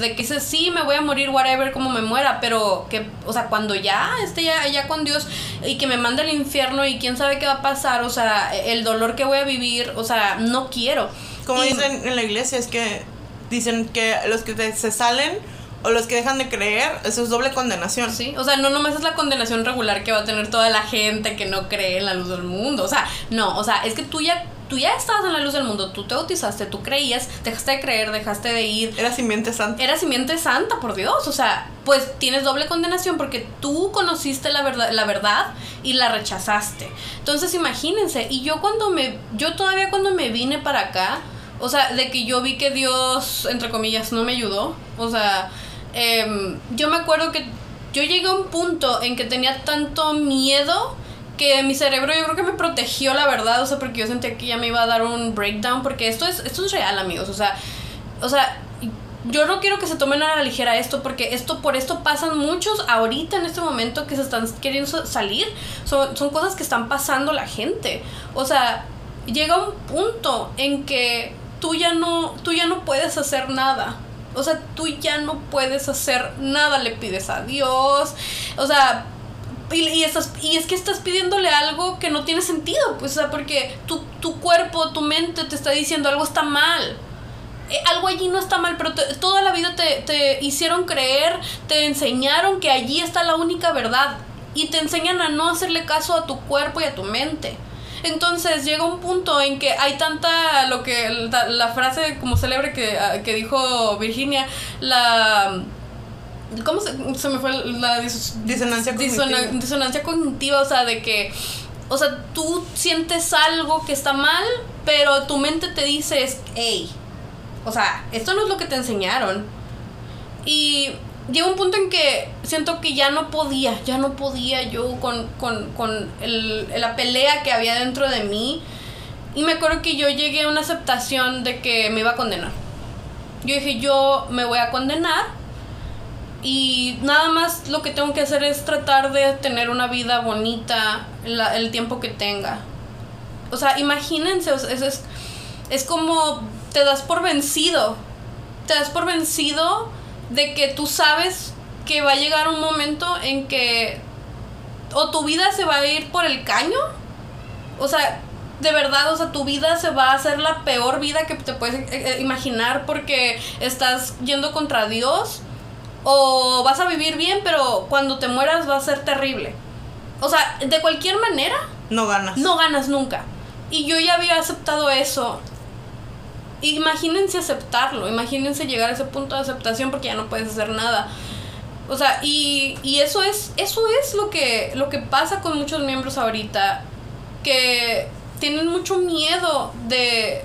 de que dice, sí, me voy a morir, whatever, como me muera, pero que, o sea, cuando ya esté ya, ya, con Dios y que me mande al infierno y quién sabe qué va a pasar, o sea, el dolor que voy a vivir, o sea, no quiero. Como Y- dicen en la iglesia, es que dicen que los que se salen o los que dejan de creer, eso es doble condenación. Sí, o sea, no nomás es la condenación regular que va a tener toda la gente que no cree en la luz del mundo, o sea, no, o sea, es que tú ya, tú ya estabas en la luz del mundo, tú te bautizaste, tú creías, dejaste de creer, dejaste de ir, Era simiente santa. Eras simiente santa, por Dios. O sea, pues tienes doble condenación porque tú conociste la verdad, la verdad y la rechazaste. Entonces, imagínense. Y yo cuando me. Yo todavía cuando me vine para acá. O sea, de que yo vi que Dios, entre comillas, no me ayudó. O sea, em, yo me acuerdo que yo llegué a un punto en que tenía tanto miedo que mi cerebro yo creo que me protegió la verdad, o sea, porque yo sentía que ya me iba a dar un breakdown, porque esto es, esto es real, amigos, o sea, o sea, yo no quiero que se tomen a la ligera esto, porque esto, por esto pasan muchos ahorita en este momento que se están queriendo sa- salir, son, son cosas que están pasando la gente, o sea, llega un punto en que tú ya no, tú ya no puedes hacer nada. O sea, tú ya no puedes hacer nada, le pides a Dios. O sea, y, estás, y es que estás pidiéndole algo que no tiene sentido, pues, o sea, porque tu, tu cuerpo, tu mente te está diciendo algo está mal. Eh, algo allí no está mal, pero te- toda la vida te, te hicieron creer, te enseñaron que allí está la única verdad. Y te enseñan a no hacerle caso a tu cuerpo y a tu mente. Entonces llega un punto en que hay tanta, lo que, la, la frase como célebre que, ah, que dijo Virginia, la... ¿Cómo se, se me fue la dis- Disonancia disona- cognitiva. disonancia cognitiva? O sea, de que, o sea, tú sientes algo que está mal, pero tu mente te dice, hey, o sea, esto no es lo que te enseñaron. Y llegó un punto en que siento que ya no podía, ya no podía yo con, con, con el, la pelea que había dentro de mí. Y me acuerdo que yo llegué a una aceptación de que me iba a condenar. Yo dije, yo me voy a condenar y nada más lo que tengo que hacer es tratar de tener una vida bonita el tiempo que tenga. O sea, imagínense, o es, es, es como te das por vencido. Te das por vencido de que tú sabes que va a llegar un momento en que o tu vida se va a ir por el caño. O sea, de verdad, o sea, tu vida se va a hacer la peor vida que te puedes eh, eh, imaginar porque estás yendo contra Dios. O vas a vivir bien, pero cuando te mueras va a ser terrible. O sea, de cualquier manera, No ganas. no ganas nunca. Y yo ya había aceptado eso. Imagínense aceptarlo, imagínense llegar a ese punto de aceptación porque ya no puedes hacer nada. O sea, y, y eso es, eso es lo que, lo que pasa con muchos miembros ahorita, que tienen mucho miedo de,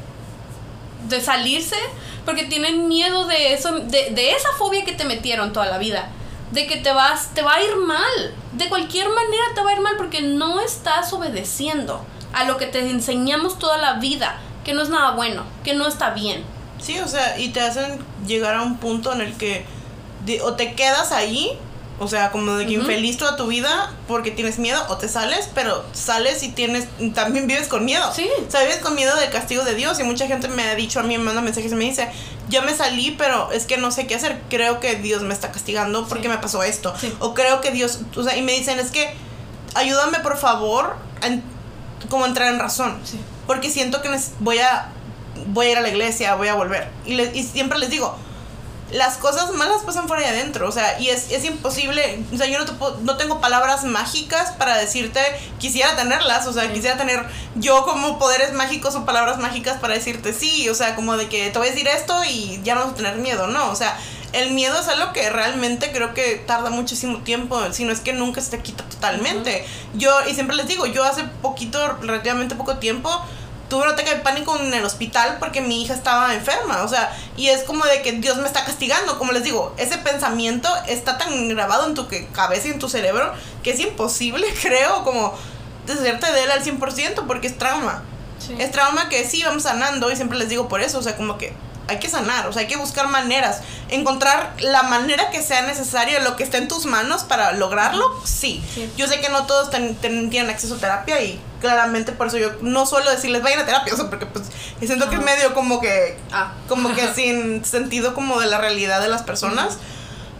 de salirse, porque tienen miedo de eso, de, de esa fobia que te metieron toda la vida. De que te vas, te va a ir mal. De cualquier manera te va a ir mal porque no estás obedeciendo a lo que te enseñamos toda la vida. que no es nada bueno, que no está bien. Sí, o sea, y te hacen llegar a un punto en el que o te quedas ahí, o sea, como de que Ujú. infeliz toda tu vida porque tienes miedo, o te sales, pero sales y tienes, también vives con miedo. Sí. O sea, vives con miedo del castigo de Dios y mucha gente me ha dicho, a mí me manda mensajes y me dice, ya me salí, pero es que no sé qué hacer, creo que Dios me está castigando porque Sí. me pasó esto. Sí. O creo que Dios, o sea, y me dicen, es que ayúdame por favor, a como a entrar en razón Sí. porque siento que voy a voy a ir a la iglesia, voy a volver. Y, le- y siempre les digo, las cosas malas pasan fuera y adentro, o sea, y es, es imposible, o sea, yo no, te puedo- no tengo palabras mágicas para decirte, quisiera tenerlas, o sea, Sí. quisiera tener yo como poderes mágicos o palabras mágicas para decirte sí, o sea, como de que te voy a decir esto y ya no vas a tener miedo, no, o sea, el miedo es algo que realmente creo que tarda muchísimo tiempo, si no es que nunca se te quita totalmente. Yo, y siempre les digo, yo hace poquito, relativamente poco tiempo, tuve un ataque de pánico en el hospital porque mi hija estaba enferma, o sea, y es como de que Dios me está castigando, como les digo, ese pensamiento está tan grabado en tu cabeza y en tu cerebro que es imposible, creo, como deshacerte de él al 100% porque es trauma. Sí. Es trauma que sí vamos sanando y siempre les digo por eso, o sea, como que hay que sanar, o sea, hay que buscar maneras, encontrar la manera que sea necesaria, lo que esté en tus manos para lograrlo, sí. Sí. Yo sé que no todos ten- ten- tienen acceso a terapia y claramente por eso yo no suelo decirles vayan a terapia, o sea, porque pues siento que es medio como que Ah. como que sin sentido como de la realidad de las personas.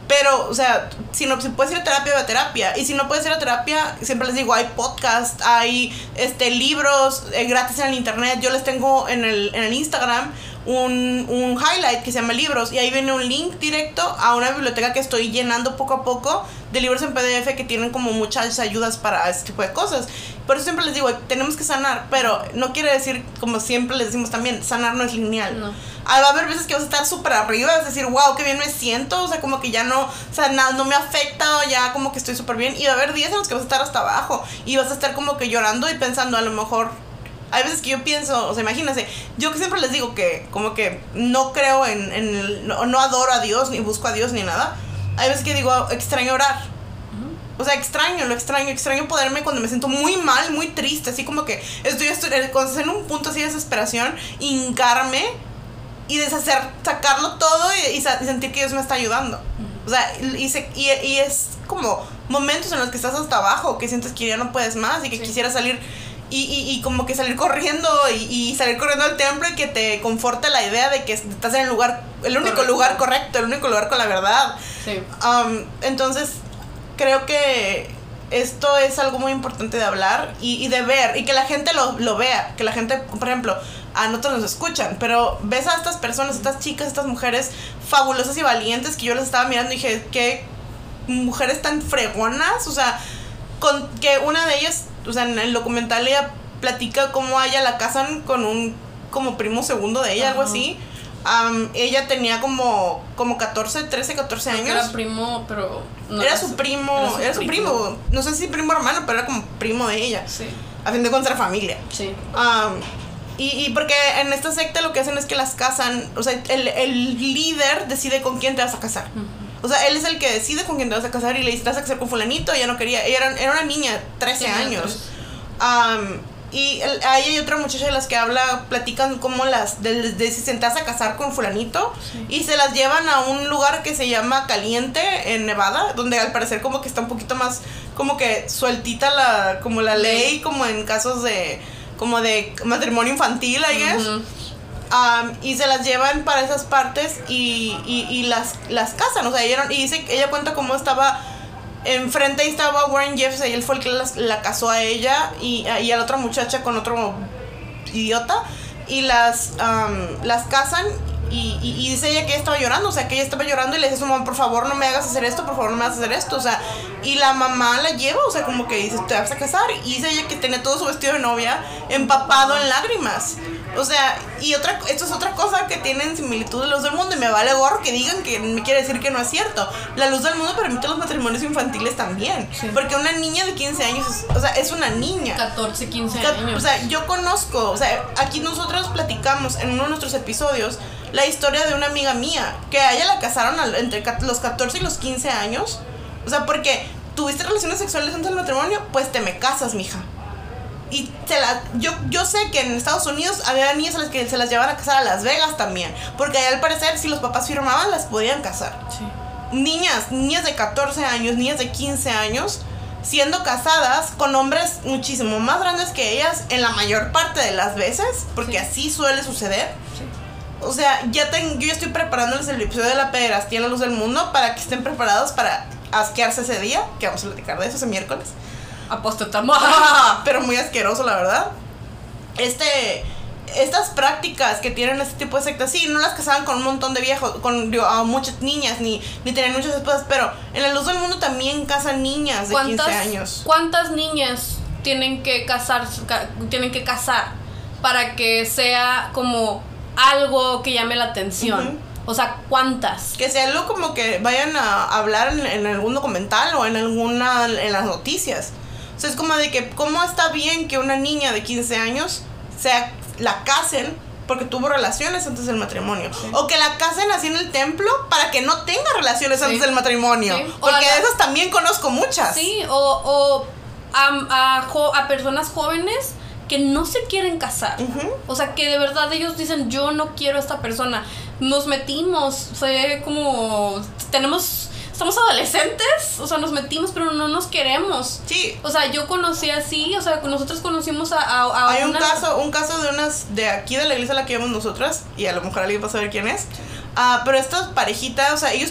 Pero, o sea, si no si puedes ir a terapia, ve a terapia. Y si no puedes ir a terapia, siempre les digo, hay podcast, hay este libros eh, gratis en el internet. Yo les tengo en el, en el Instagram un, un highlight que se llama libros. Y ahí viene un link directo a una biblioteca que estoy llenando poco a poco de libros en PDF que tienen como muchas ayudas para este tipo de cosas. Por eso siempre les digo, tenemos que sanar, pero no quiere decir, como siempre les decimos también, sanar no es lineal. No. Ah, va a haber veces que vas a estar súper arriba, vas a decir, wow, qué bien me siento, o sea, como que ya no, o sea, nada, no me afecta, o ya como que estoy súper bien. Y va a haber días en los que vas a estar hasta abajo y vas a estar como que llorando y pensando, a lo mejor, hay veces que yo pienso, o sea, imagínense, yo que siempre les digo que como que no creo en, en el, no, no adoro a Dios, ni busco a Dios, ni nada. Hay veces que digo, extraño orar. O sea, extraño, lo extraño, extraño poderme cuando me siento muy mal, muy triste, así como que estoy, estoy cuando estoy en un punto así de desesperación, hincarme y deshacer, sacarlo todo y, y y sentir que Dios me está ayudando. O sea, y, se- y, y es como momentos en los que estás hasta abajo, que sientes que ya no puedes más y que Sí. quisieras salir y, y, y como que salir corriendo y, y salir corriendo al templo y que te conforte la idea de que estás en el lugar, el único Correcto. lugar correcto, el único lugar con la verdad. Sí. Um, entonces, creo que esto es algo muy importante de hablar y, y de ver y que la gente lo, lo vea. Que la gente, por ejemplo, a nosotros nos escuchan, pero ves a estas personas, estas chicas, estas mujeres fabulosas y valientes que yo les estaba mirando y dije, qué mujeres tan fregonas. O sea, con que una de ellas, o sea, en el documental ella platica cómo a ella la casan con un como primo segundo de ella, algo así. Am, ella tenía como, como 14, 13, 14 Creo que años. Era primo, pero. no era su primo, era su, primo. No sé si primo hermano, pero era como primo de ella. Sí, A fin de cuentas familia. sí. Am, y, y porque en esta secta lo que hacen es que las casan, o sea, el, el líder decide con quién te vas a casar. O sea, él es el que decide con quién te vas a casar y le dice, te vas a casar con fulanito, ella no quería, ella era, era una niña, 13 Tenía años. Am, y el- ahí hay otra muchacha de las que habla, platican como las, de, de si se te vas a casar con fulanito Sí. y se las llevan a un lugar que se llama Caliente en Nevada, donde al parecer como que está un poquito más, como que sueltita la, como la ley, como en casos de, como de matrimonio infantil, guess. Ujú. Um, y se las llevan para esas partes y, y, las, las casan. O sea, ella, y dice, ella cuenta cómo estaba enfrente ahí estaba Warren Jeffs, y él fue el que la casó a ella y, y a la otra muchacha con otro idiota. Y las, um, las casan y, y, y dice ella que ella estaba llorando, o sea, que ella estaba llorando y le dice a su mamá, por favor no me hagas hacer esto, por favor no me hagas hacer esto, o sea, y la mamá la lleva, o sea, como que dice, te vas a casar, y dice ella que tenía todo su vestido de novia empapado en lágrimas, o sea, y otra, esto es otra cosa que tienen similitud de los del mundo, y me vale gorro que digan que me quiere decir que no es cierto, la luz del mundo permite los matrimonios infantiles también, Sí. porque una niña de 15 años, es- o sea, es una niña. 14, 15 Ca- años. O sea, yo conozco, o sea, aquí nosotros platicamos en uno de nuestros episodios la historia de una amiga mía, que a ella la casaron entre los 14 y los 15 años. O sea, porque tuviste relaciones sexuales antes del matrimonio, pues te me casas, mija. Y se la, yo, yo sé que en Estados Unidos había niñas a las que se las llevaban a casar a Las Vegas también. Porque ahí al parecer, si los papás firmaban, las podían casar. Sí. Niñas, niñas de 14 años, niñas de 15 años, siendo casadas con hombres muchísimo más grandes que ellas en la mayor parte de las veces, porque Sí. así suele suceder. Sí. O sea, ya ten- yo ya estoy preparándoles el episodio de la pederastía en la luz del mundo para que estén preparados para asquearse ese día, que vamos a platicar de eso ese miércoles. Apostatamos. pero muy asqueroso, la verdad. Este, estas prácticas que tienen este tipo de sectas, sí, no las casaban con un montón de viejos, con digo, a muchas niñas, ni, ni tenían muchas esposas, pero en la luz del mundo también casan niñas de 15 años. ¿Cuántas niñas tienen que casar, ca- tienen que casar para que sea como algo que llame la atención? O sea, ¿cuántas? Que sea algo como que vayan a hablar en, en algún documental o en alguna, en las noticias. Sea, es como de que, ¿cómo está bien que una niña de 15 años sea, la casen porque tuvo relaciones antes del matrimonio? O que la casen así en el templo para que no tenga relaciones Sí. antes del matrimonio. Sí. Porque la- de esas también conozco muchas. Sí, o, o a, a jo- a personas jóvenes que no se quieren casar. O sea, que de verdad ellos dicen, yo no quiero a esta persona. Nos metimos, fue como, tenemos, estamos adolescentes, o sea, nos metimos, pero no nos queremos. Sí. O sea, yo conocí así, o sea, nosotros conocimos a, a, a Hay un caso, un caso de unas de aquí de la iglesia a la que íbamos nosotras, y a lo mejor alguien va a saber quién es. Ah, pero estas parejitas, o sea, ellos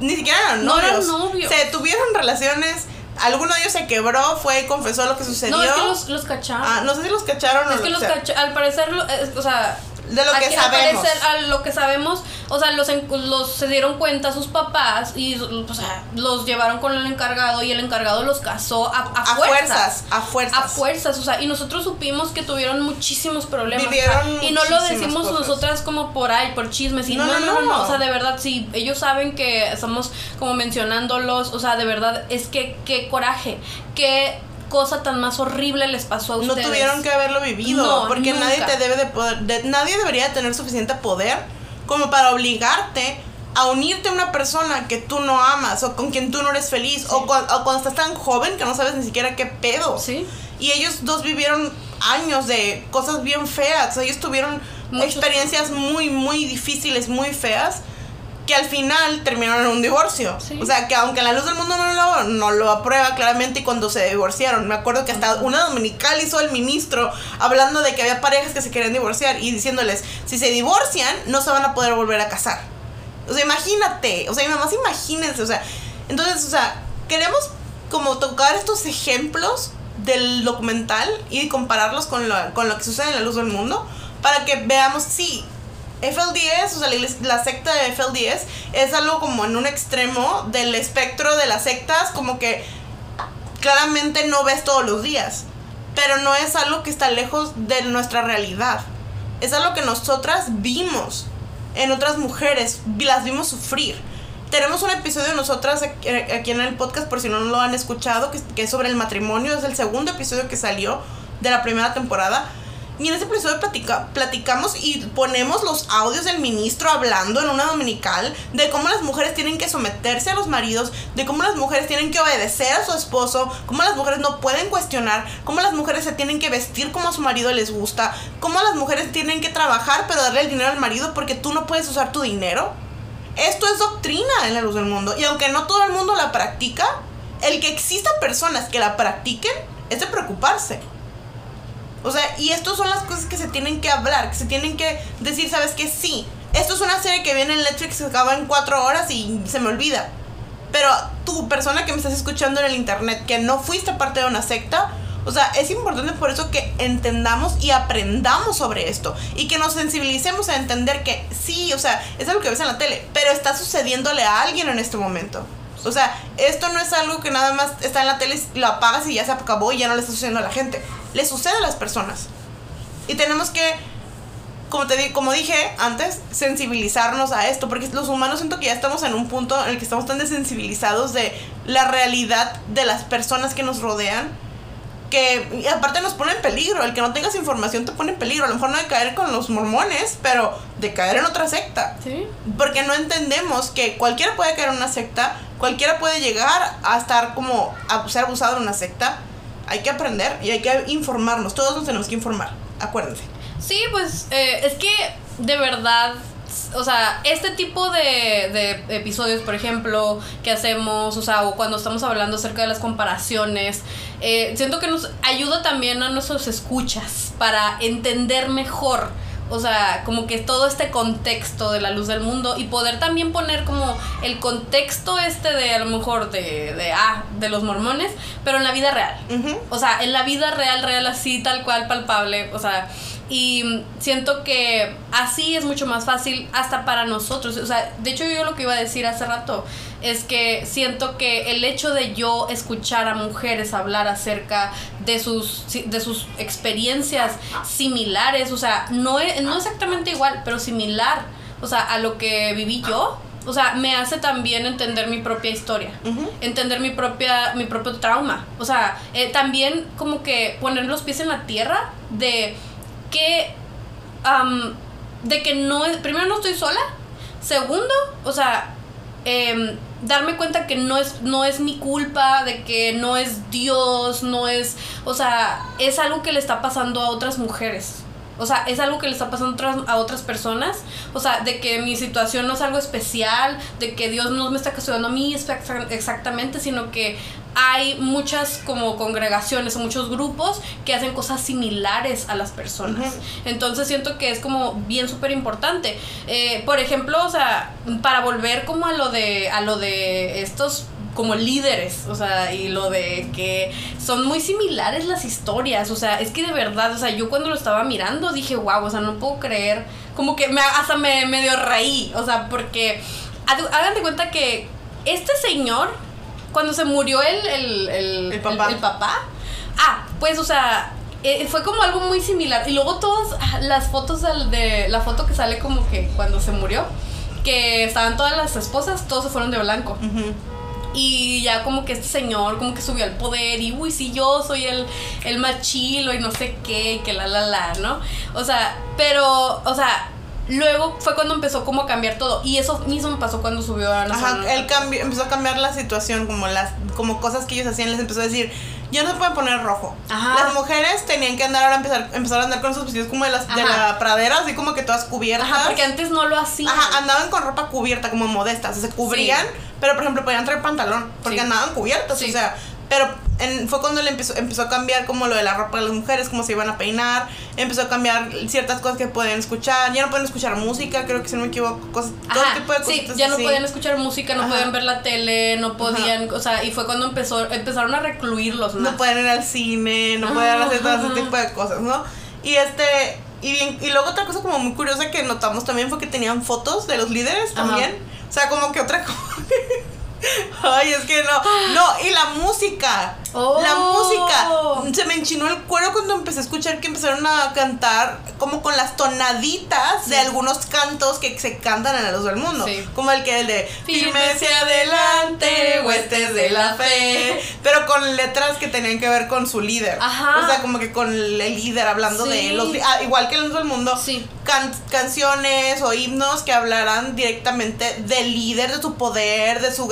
ni siquiera eran No novios. eran novios. Se tuvieron relaciones, alguno de ellos se quebró, fue y confesó lo que sucedió. No, es que los, los cacharon. Ah, no sé si los cacharon o es lo que los sea. cacha- al parecer, es- o sea, De lo que aquí, sabemos. Al parecer, a lo que sabemos, o sea, los, los se dieron cuenta sus papás y o sea, los llevaron con el encargado y el encargado los casó a, a, a fuerzas. fuerzas, a fuerzas. A fuerzas, o sea, y nosotros supimos que tuvieron muchísimos problemas. Vivieron o sea, y no lo decimos cosas. nosotras como por ahí, por chismes. Y No, no, no, no, no, no. O sea, de verdad, sí, ellos saben que estamos como mencionándolos. O sea, de verdad, es que qué coraje, qué cosa tan más horrible les pasó a no ustedes. tuvieron que haberlo vivido No, porque nunca. nadie te debe de poder de- nadie debería de tener suficiente poder como para obligarte a unirte a una persona que tú no amas o con quien tú no eres feliz o, cua- o cuando estás tan joven que no sabes ni siquiera qué pedo Sí. y ellos dos vivieron años de cosas bien feas ellos tuvieron Muchos. experiencias muy muy difíciles muy feas que al final terminaron en un divorcio. Sí. O sea, que aunque la luz del mundo no lo, no lo aprueba claramente y cuando se divorciaron, me acuerdo que hasta una dominical hizo el ministro hablando de que había parejas que se querían divorciar y diciéndoles, si se divorcian, no se van a poder volver a casar. O sea, imagínate, o sea, mi mamá, imagínense, o sea, entonces, o sea, queremos como tocar estos ejemplos del documental y compararlos con lo, con lo que sucede en la luz del mundo para que veamos, sí, FLDS, o sea, la, secta de FLDS es algo como en un extremo del espectro de las sectas, como que claramente no ves todos los días, pero no es algo que está lejos de nuestra realidad. Es algo que nosotras vimos en otras mujeres, las vimos sufrir. Tenemos un episodio de nosotras aquí aquí en el podcast, por si no lo han escuchado, que es sobre el matrimonio. Es el segundo episodio que salió de la primera temporada. Y en ese episodio platica- platicamos y ponemos los audios del ministro hablando en una dominical de cómo las mujeres tienen que someterse a los maridos, de cómo las mujeres tienen que obedecer a su esposo, cómo las mujeres no pueden cuestionar, cómo las mujeres se tienen que vestir como a su marido les gusta, cómo las mujeres tienen que trabajar pero darle el dinero al marido porque tú no puedes usar tu dinero. Esto es doctrina en la luz del mundo. Y aunque no todo el mundo la practica, el que existan personas que la practiquen es de preocuparse. O sea, y estas son las cosas que se tienen que hablar, que se tienen que decir, ¿sabes qué? Sí, esto es una serie que viene en Netflix, se acaba en cuatro horas y se me olvida. Pero tú, persona que me estás escuchando en el internet, que no fuiste parte de una secta, o sea, es importante por eso que entendamos y aprendamos sobre esto. Y que nos sensibilicemos a entender que sí, o sea, es algo que ves en la tele, pero está sucediéndole a alguien en este momento. O sea, esto no es algo que nada más está en la tele, lo apagas y ya se acabó y ya no le está sucediendo a la gente. Le sucede a las personas. Y tenemos que, como, te di como dije antes, sensibilizarnos a esto, porque los humanos siento que ya estamos en un punto en el que estamos tan desensibilizados de la realidad de las personas que nos rodean, que aparte nos pone en peligro. El que no tengas información te pone en peligro. A lo mejor no de caer con los mormones, pero de caer en otra secta. Sí. Porque no entendemos que cualquiera puede caer en una secta, cualquiera puede llegar a estar como a ser abusado en una secta. Hay que aprender y hay que informarnos. Todos nos tenemos que informar, acuérdense. Sí, pues eh, es que de verdad o sea, este tipo de, de, episodios, por ejemplo, que hacemos, o sea, o cuando estamos hablando acerca de las comparaciones, eh, siento que nos ayuda también a nuestros escuchas para entender mejor. O sea, como que todo este contexto de la luz del mundo y poder también poner como el contexto este de a lo mejor de, de, ah, de los mormones, pero en la vida real. O sea, en la vida real, real así, tal cual, palpable. O sea, y siento que así es mucho más fácil hasta para nosotros. O sea, de hecho yo lo que iba a decir hace rato es que siento que el hecho de yo escuchar a mujeres hablar acerca de sus, de sus experiencias similares, o sea, no, no exactamente igual, pero similar, o sea, a lo que viví yo, o sea, me hace también entender mi propia historia, entender mi propia mi propio trauma, o sea, eh, también como que poner los pies en la tierra de que, de que no primero no estoy sola, segundo, o sea, em, darme cuenta que no es, no es mi culpa, de que no es Dios, no es, o sea, es algo que le está pasando a otras mujeres. O sea, es algo que le está pasando a otras personas. O sea, de que mi situación no es algo especial, de que Dios no me está castigando a mí exactamente, sino que hay muchas como congregaciones o muchos grupos que hacen cosas similares a las personas. Entonces siento que es como bien súper importante. Eh, por ejemplo, o sea, para volver como a lo de, a lo de estos como líderes, o sea, y lo de que son muy similares las historias, o sea, es que de verdad, o sea, yo cuando lo estaba mirando dije, wow, o sea, no puedo creer, como que me, hasta me medio reí, o sea, porque hagan de cuenta que este señor cuando se murió el, el, el, papá. Ah, pues, o sea, eh, fue como algo muy similar. Y luego todas las fotos de la foto que sale como que cuando se murió, que estaban todas las esposas, todos se fueron de blanco. Y ya como que este señor como que subió al poder y uy, sí, yo soy el, el machilo y no sé qué, que la la la, ¿no? O sea, pero, o sea, Luego fue cuando empezó como a cambiar todo. Y eso mismo pasó cuando subió a Ajá, él cambió, empezó a cambiar la situación, como las, como cosas que ellos hacían, les empezó a decir, ya no se puede poner rojo. Las mujeres tenían que andar ahora empezar, empezar a andar con sus vestidos como de las de la pradera, así como que todas cubiertas. Ajá, porque antes no lo hacían. Ajá, andaban con ropa cubierta, como modestas, o sea, se cubrían, pero por ejemplo podían traer pantalón, porque andaban cubiertas, o sea, pero fue cuando él empezó, empezó a cambiar como lo de la ropa de las mujeres, cómo se iban a peinar, empezó a cambiar ciertas cosas que pueden escuchar, ya no pueden escuchar música, creo que si no me equivoco, cosas, todo tipo de cosas. Sí, ya no podían escuchar música, no podían ver la tele, no podían, o sea, y fue cuando empezó, empezaron a recluirlos más. No pueden ir al cine, no pueden hacer todo ese tipo de cosas, ¿no? Y este, y, bien, y luego otra cosa como muy curiosa que notamos también fue que tenían fotos de los líderes también. O sea, como que otra cosa. Ay, es que no. No, y la música. La música. Oh. Se me enchinó el cuero cuando empecé a escuchar que empezaron a cantar como con las tonaditas de algunos cantos que se cantan en la luz del mundo. Como el que el de Firme hacia adelante, huestes de la fe. Pero con letras que tenían que ver con su líder. O sea, como que con el líder hablando de los. Ah, igual que en la luz del mundo. canciones o himnos que hablaran directamente del líder, de su poder, de su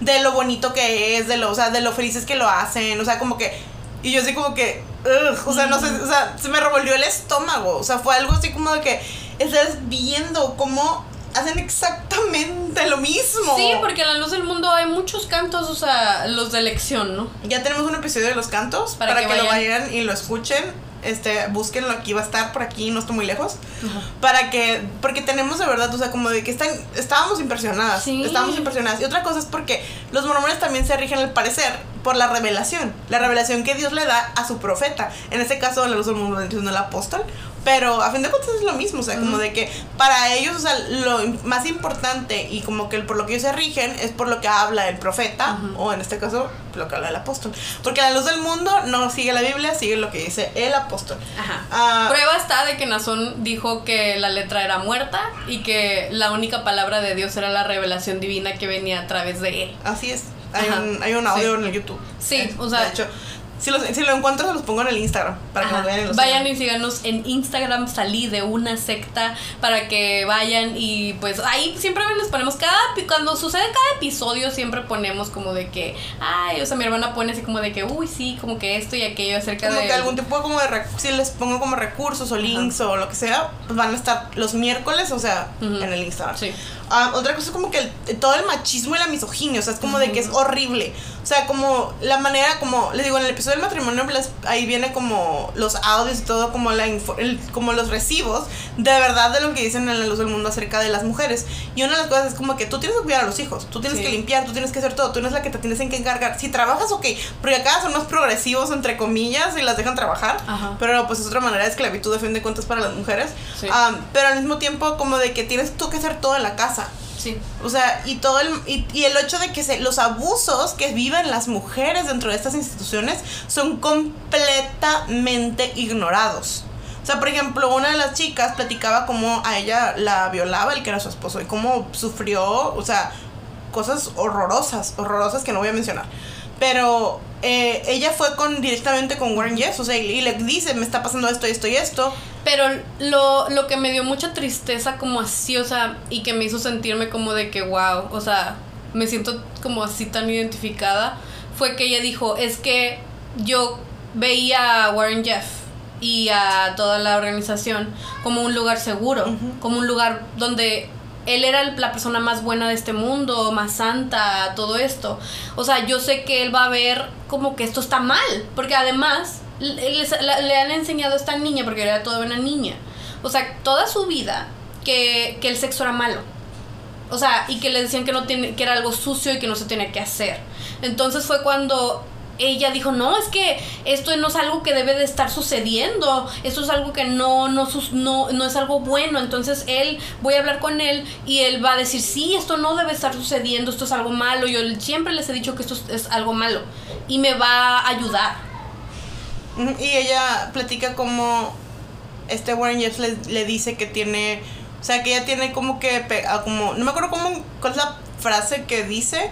de lo bonito que es, de lo, o sea, de lo feliz es que lo hacen, o sea, como que... Y yo así como que, o sea, no sé, o sea, se me revolvió el estómago, o sea, fue algo así como de que estás viendo cómo hacen exactamente lo mismo. Sí, porque en la luz del mundo hay muchos cantos, o sea, los de elección, ¿no? Ya tenemos un episodio de los cantos para, que, lo vayan y lo escuchen este, búsquenlo, aquí va a estar, por aquí, no estoy muy lejos, para que, porque tenemos de verdad, o sea, como de que están, estábamos impresionadas, estábamos impresionadas. Y otra cosa es porque los mormones también se rigen al parecer por la revelación, la revelación que Dios le da a su profeta, en este caso la luz del mundo, el apóstol, pero a fin de cuentas es lo mismo, o sea, como de que para ellos, o sea, lo más importante y como que por lo que ellos se rigen es por lo que habla el profeta, o en este caso, lo que habla el apóstol. Porque la luz del mundo no sigue la Biblia, sigue lo que dice el apóstol. Ajá. Ah, Prueba está de que Nazón dijo que la letra era muerta y que la única palabra de Dios era la revelación divina que venía a través de él. Así es. Hay, un, hay un audio en el YouTube. Sí, o sea. De hecho, Si, los, si lo encuentro, se los pongo en el Instagram. Para que nos vean los Vayan y síganos en Instagram, salí de una secta para que vayan y pues ahí siempre les ponemos cada cuando sucede cada episodio siempre ponemos como de que ay, o sea, mi hermana pone así como de que uy, sí, como que esto y aquello acerca Como de que algún tipo como de si les pongo como recursos o links o lo que sea, pues van a estar los miércoles, o sea, en el Instagram. Sí. Ah, otra cosa es como que el- todo el machismo y la misoginia, o sea, es como de que es horrible. O sea, como la manera, como les digo, en el episodio del matrimonio, ahí viene como los audios y todo, como, la info- el- como los recibos de verdad de lo que dicen en la luz del mundo acerca de las mujeres. Y una de las cosas es como que tú tienes que cuidar a los hijos, tú tienes Sí. que limpiar, tú tienes que hacer todo, tú eres la que te tienes que encargar. Si trabajas, ok, pero acá son más progresivos, entre comillas, y las dejan trabajar. Aja. Pero pues es otra manera de esclavitud, a fin de cuentas, para las mujeres. Sí. Ah, pero al mismo tiempo, como de que tienes tú que hacer todo en la casa. Sí. O sea, y todo el, y, el hecho de que se, los abusos que viven las mujeres dentro de estas instituciones son completamente ignorados. O sea, por ejemplo, una de las chicas platicaba cómo a ella la violaba el que era su esposo y cómo sufrió, o sea, cosas horrorosas, horrorosas que no voy a mencionar. Pero eh, ella fue con directamente con Warren Jeffs, o sea, y, y le dice, me está pasando esto, esto y esto. Pero lo, lo que me dio mucha tristeza como así, o sea, y que me hizo sentirme como de que, wow, o sea, me siento como así tan identificada, fue que ella dijo, es que yo veía a Warren Jeff y a toda la organización como un lugar seguro, como un lugar donde él era la persona más buena de este mundo, más santa, todo esto. O sea, yo sé que él va a ver como que esto está mal, porque además le han enseñado a esta niña, porque era toda una niña, o sea, toda su vida que, que el sexo era malo. O sea, y que le decían que no tiene, que era algo sucio y que no se tenía que hacer. Entonces fue cuando ella dijo, no, es que esto no es algo que debe de estar sucediendo, esto es algo que no, no, no, no es algo bueno, entonces él, voy a hablar con él y él va a decir, sí, esto no debe estar sucediendo, esto es algo malo, yo siempre les he dicho que esto es, algo malo y me va a ayudar. Y ella platica como este Warren Jeffs le, le dice que tiene, o sea, que ella tiene como que, ah, como, no me acuerdo cómo, cuál es la frase que dice,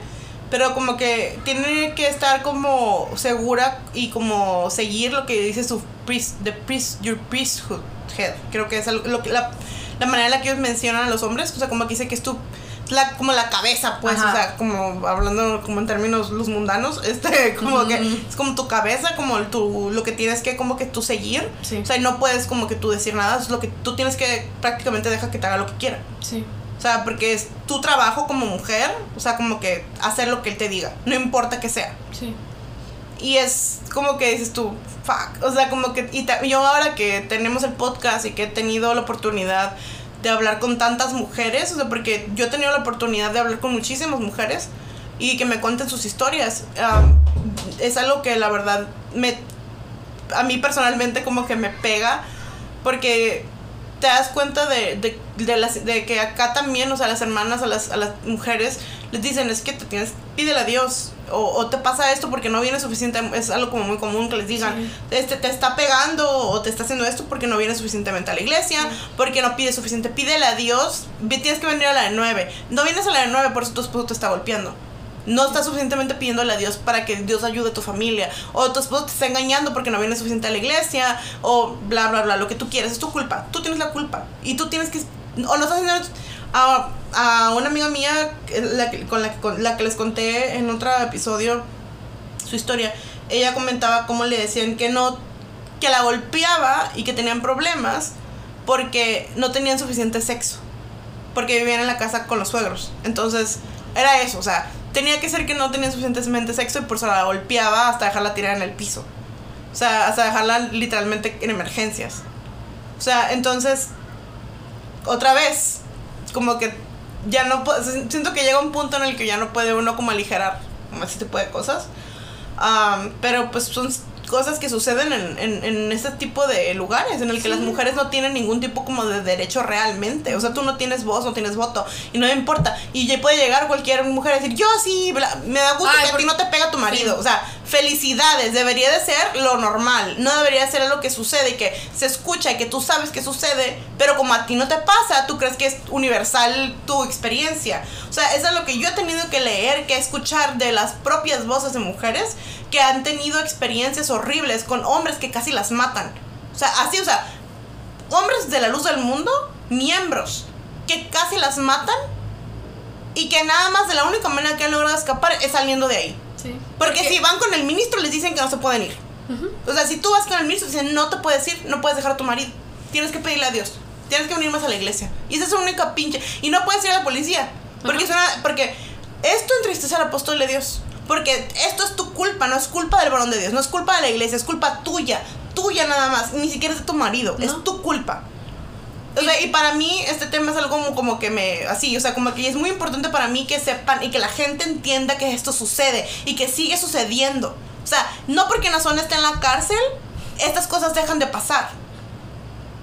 pero como que tiene que estar como segura y como seguir lo que dice su priest, the priest, your priesthood head, creo que es algo- lo que, la, la manera en la que ellos mencionan a los hombres, o sea, como que dice que es tu la, como la cabeza, pues, Ajá. o sea, como hablando como en términos los mundanos, este, como que es como tu cabeza, como tu, lo que tienes que como que tú seguir. Sí. O sea, y no puedes como que tú decir nada, es lo que tú tienes que prácticamente deja que te haga lo que quiera. Sí. O sea, porque es tu trabajo como mujer, o sea, como que hacer lo que él te diga, no importa que sea. Sí. Y es como que dices tú, fuck, o sea, como que, y yo ahora que tenemos el podcast y que he tenido la oportunidad de hablar con tantas mujeres, o sea, porque yo he tenido la oportunidad de hablar con muchísimas mujeres y que me cuenten sus historias, am, es algo que la verdad me, a mí personalmente como que me pega, porque te das cuenta de, de, de, las, de que acá también, o sea, las hermanas, a las, a las mujeres, les dicen, es que te tienes, pídele a Dios, o, o te pasa esto porque no viene suficiente, es algo como muy común que les digan, Sí. este, te está pegando o te está haciendo esto porque no viene suficientemente a la iglesia, porque no pides suficiente, pídele a Dios, tienes que venir a la de nueve, no vienes a la de nueve, por eso tu esposo te está golpeando. No estás suficientemente pidiéndole a Dios para que Dios ayude a tu familia. O tu esposo te está engañando porque no viene suficiente a la iglesia. O bla, bla, bla. Lo que tú quieres es tu culpa. Tú tienes la culpa. Y tú tienes que... O no estás haciendo... A, a una amiga mía la, que- con la que les conté en otro episodio su historia. Ella comentaba cómo le decían que no... Que la golpeaba y que tenían problemas porque no tenían suficiente sexo porque vivían en la casa con los suegros. Entonces, era eso, o sea, tenía que ser que no tenía suficientemente sexo y por eso la golpeaba hasta dejarla tirada en el piso. O sea, hasta dejarla literalmente en emergencias. O sea, entonces, otra vez, como que ya no siento que llega un punto en el que ya no puede uno como aligerar ese tipo de cosas. Pero pues son cosas que suceden en, en, en este tipo de lugares en el que las mujeres no tienen ningún tipo como de derecho realmente. O sea, tú no tienes voz, no tienes voto y no me importa. Y ya puede llegar cualquier mujer a decir, yo sí, bla- me da gusto Ay, que a ti no te pega tu marido. Sí. O sea, felicidades, debería de ser lo normal, no debería ser lo que sucede y que se escucha y que tú sabes que sucede, pero como a ti no te pasa, tú crees que es universal tu experiencia. O sea, eso es lo que yo he tenido que leer, que escuchar de las propias voces de mujeres que han tenido experiencias horribles con hombres que casi las matan. O sea, así, o sea, hombres de la luz del mundo, miembros, que casi las matan y que nada más de la única manera que han logrado escapar es saliendo de ahí. Porque, si van con el ministro les dicen que no se pueden ir. O sea, si tú vas con el ministro dicen no te puedes ir, no puedes dejar a tu marido. Tienes que pedirle a Dios. Tienes que venir más a la iglesia. Y esa es la única pinche. Y no puedes ir a la policía. Porque, porque esto entristece al apóstol de Dios. Porque esto es tu culpa, no es culpa del varón de Dios, no es culpa de la iglesia, es culpa tuya, tuya nada más, ni siquiera es de tu marido, es tu culpa. O sea, y para mí este tema es algo como, como, que me, así, o sea, como que es muy importante para mí que sepan y que la gente entienda que esto sucede y que sigue sucediendo. O sea, no porque Nazón esté en la cárcel, estas cosas dejan de pasar.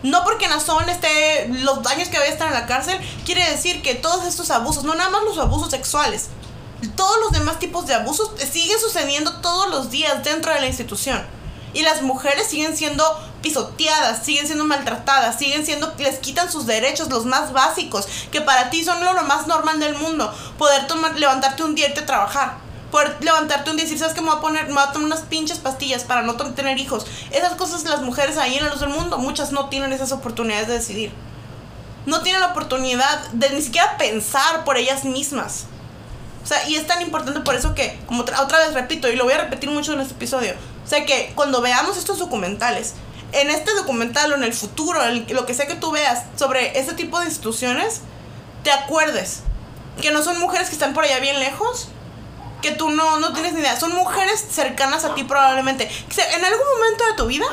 No porque Nazón esté, los daños que a estar en la cárcel, quiere decir que todos estos abusos, no nada más los abusos sexuales, todos los demás tipos de abusos siguen sucediendo todos los días dentro de la institución. Y las mujeres siguen siendo pisoteadas, siguen siendo maltratadas, siguen siendo, les quitan sus derechos, los más básicos, que para ti son lo, más normal del mundo. Poder tomar, levantarte un día y irte a trabajar. Poder levantarte un día y decir, ¿sabes qué? Me voy a poner, me voy a tomar unas pinches pastillas para no tener hijos. Esas cosas las mujeres ahí en luz del mundo, muchas no tienen esas oportunidades de decidir. No tienen la oportunidad de ni siquiera pensar por ellas mismas. O sea, y es tan importante por eso que, como otra vez repito, y lo voy a repetir mucho en este episodio, o sea que cuando veamos estos documentales, en este documental o en el futuro, lo que sea que tú veas sobre este tipo de instituciones, te acuerdes que no son mujeres que están por allá bien lejos, que tú no, no tienes ni idea, son mujeres cercanas a ti probablemente. En algún momento de tu vida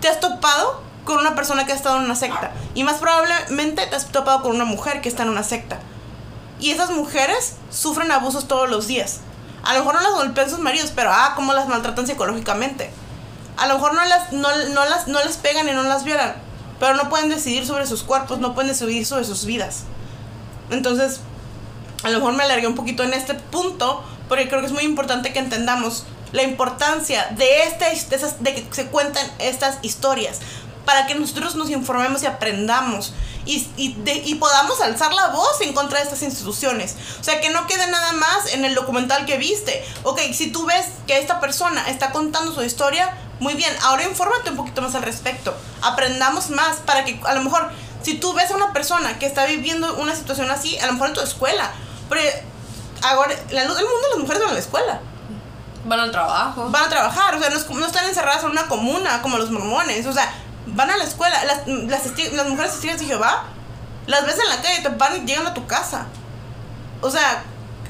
te has topado con una persona que ha estado en una secta y más probablemente te has topado con una mujer que está en una secta. Y esas mujeres sufren abusos todos los días. A lo mejor no las golpean sus maridos, pero ah, cómo las maltratan psicológicamente. A lo mejor no las, no, las, no les pegan y no las violan, pero no pueden decidir sobre sus cuerpos, no pueden decidir sobre sus vidas. Entonces, a lo mejor me alargué un poquito en este punto, porque creo que es muy importante que entendamos la importancia de, este, de, de que se cuenten estas historias, para que nosotros nos informemos y aprendamos y, y, podamos alzar la voz en contra de estas instituciones. O sea, que no quede nada más en el documental que viste. Ok, si tú ves que esta persona está contando su historia, muy bien, ahora infórmate un poquito más al respecto. Aprendamos más para que a lo mejor, si tú ves a una persona que está viviendo una situación así, a lo mejor en tu escuela, ahora, la luz del mundo, las mujeres van a la escuela. Van al trabajo. Van a trabajar, o sea, no, no están encerradas en una comuna como los mormones, o sea, van a la escuela. Las, las, mujeres testigos de Jehová, las ves en la calle, te van y llegan a tu casa. O sea,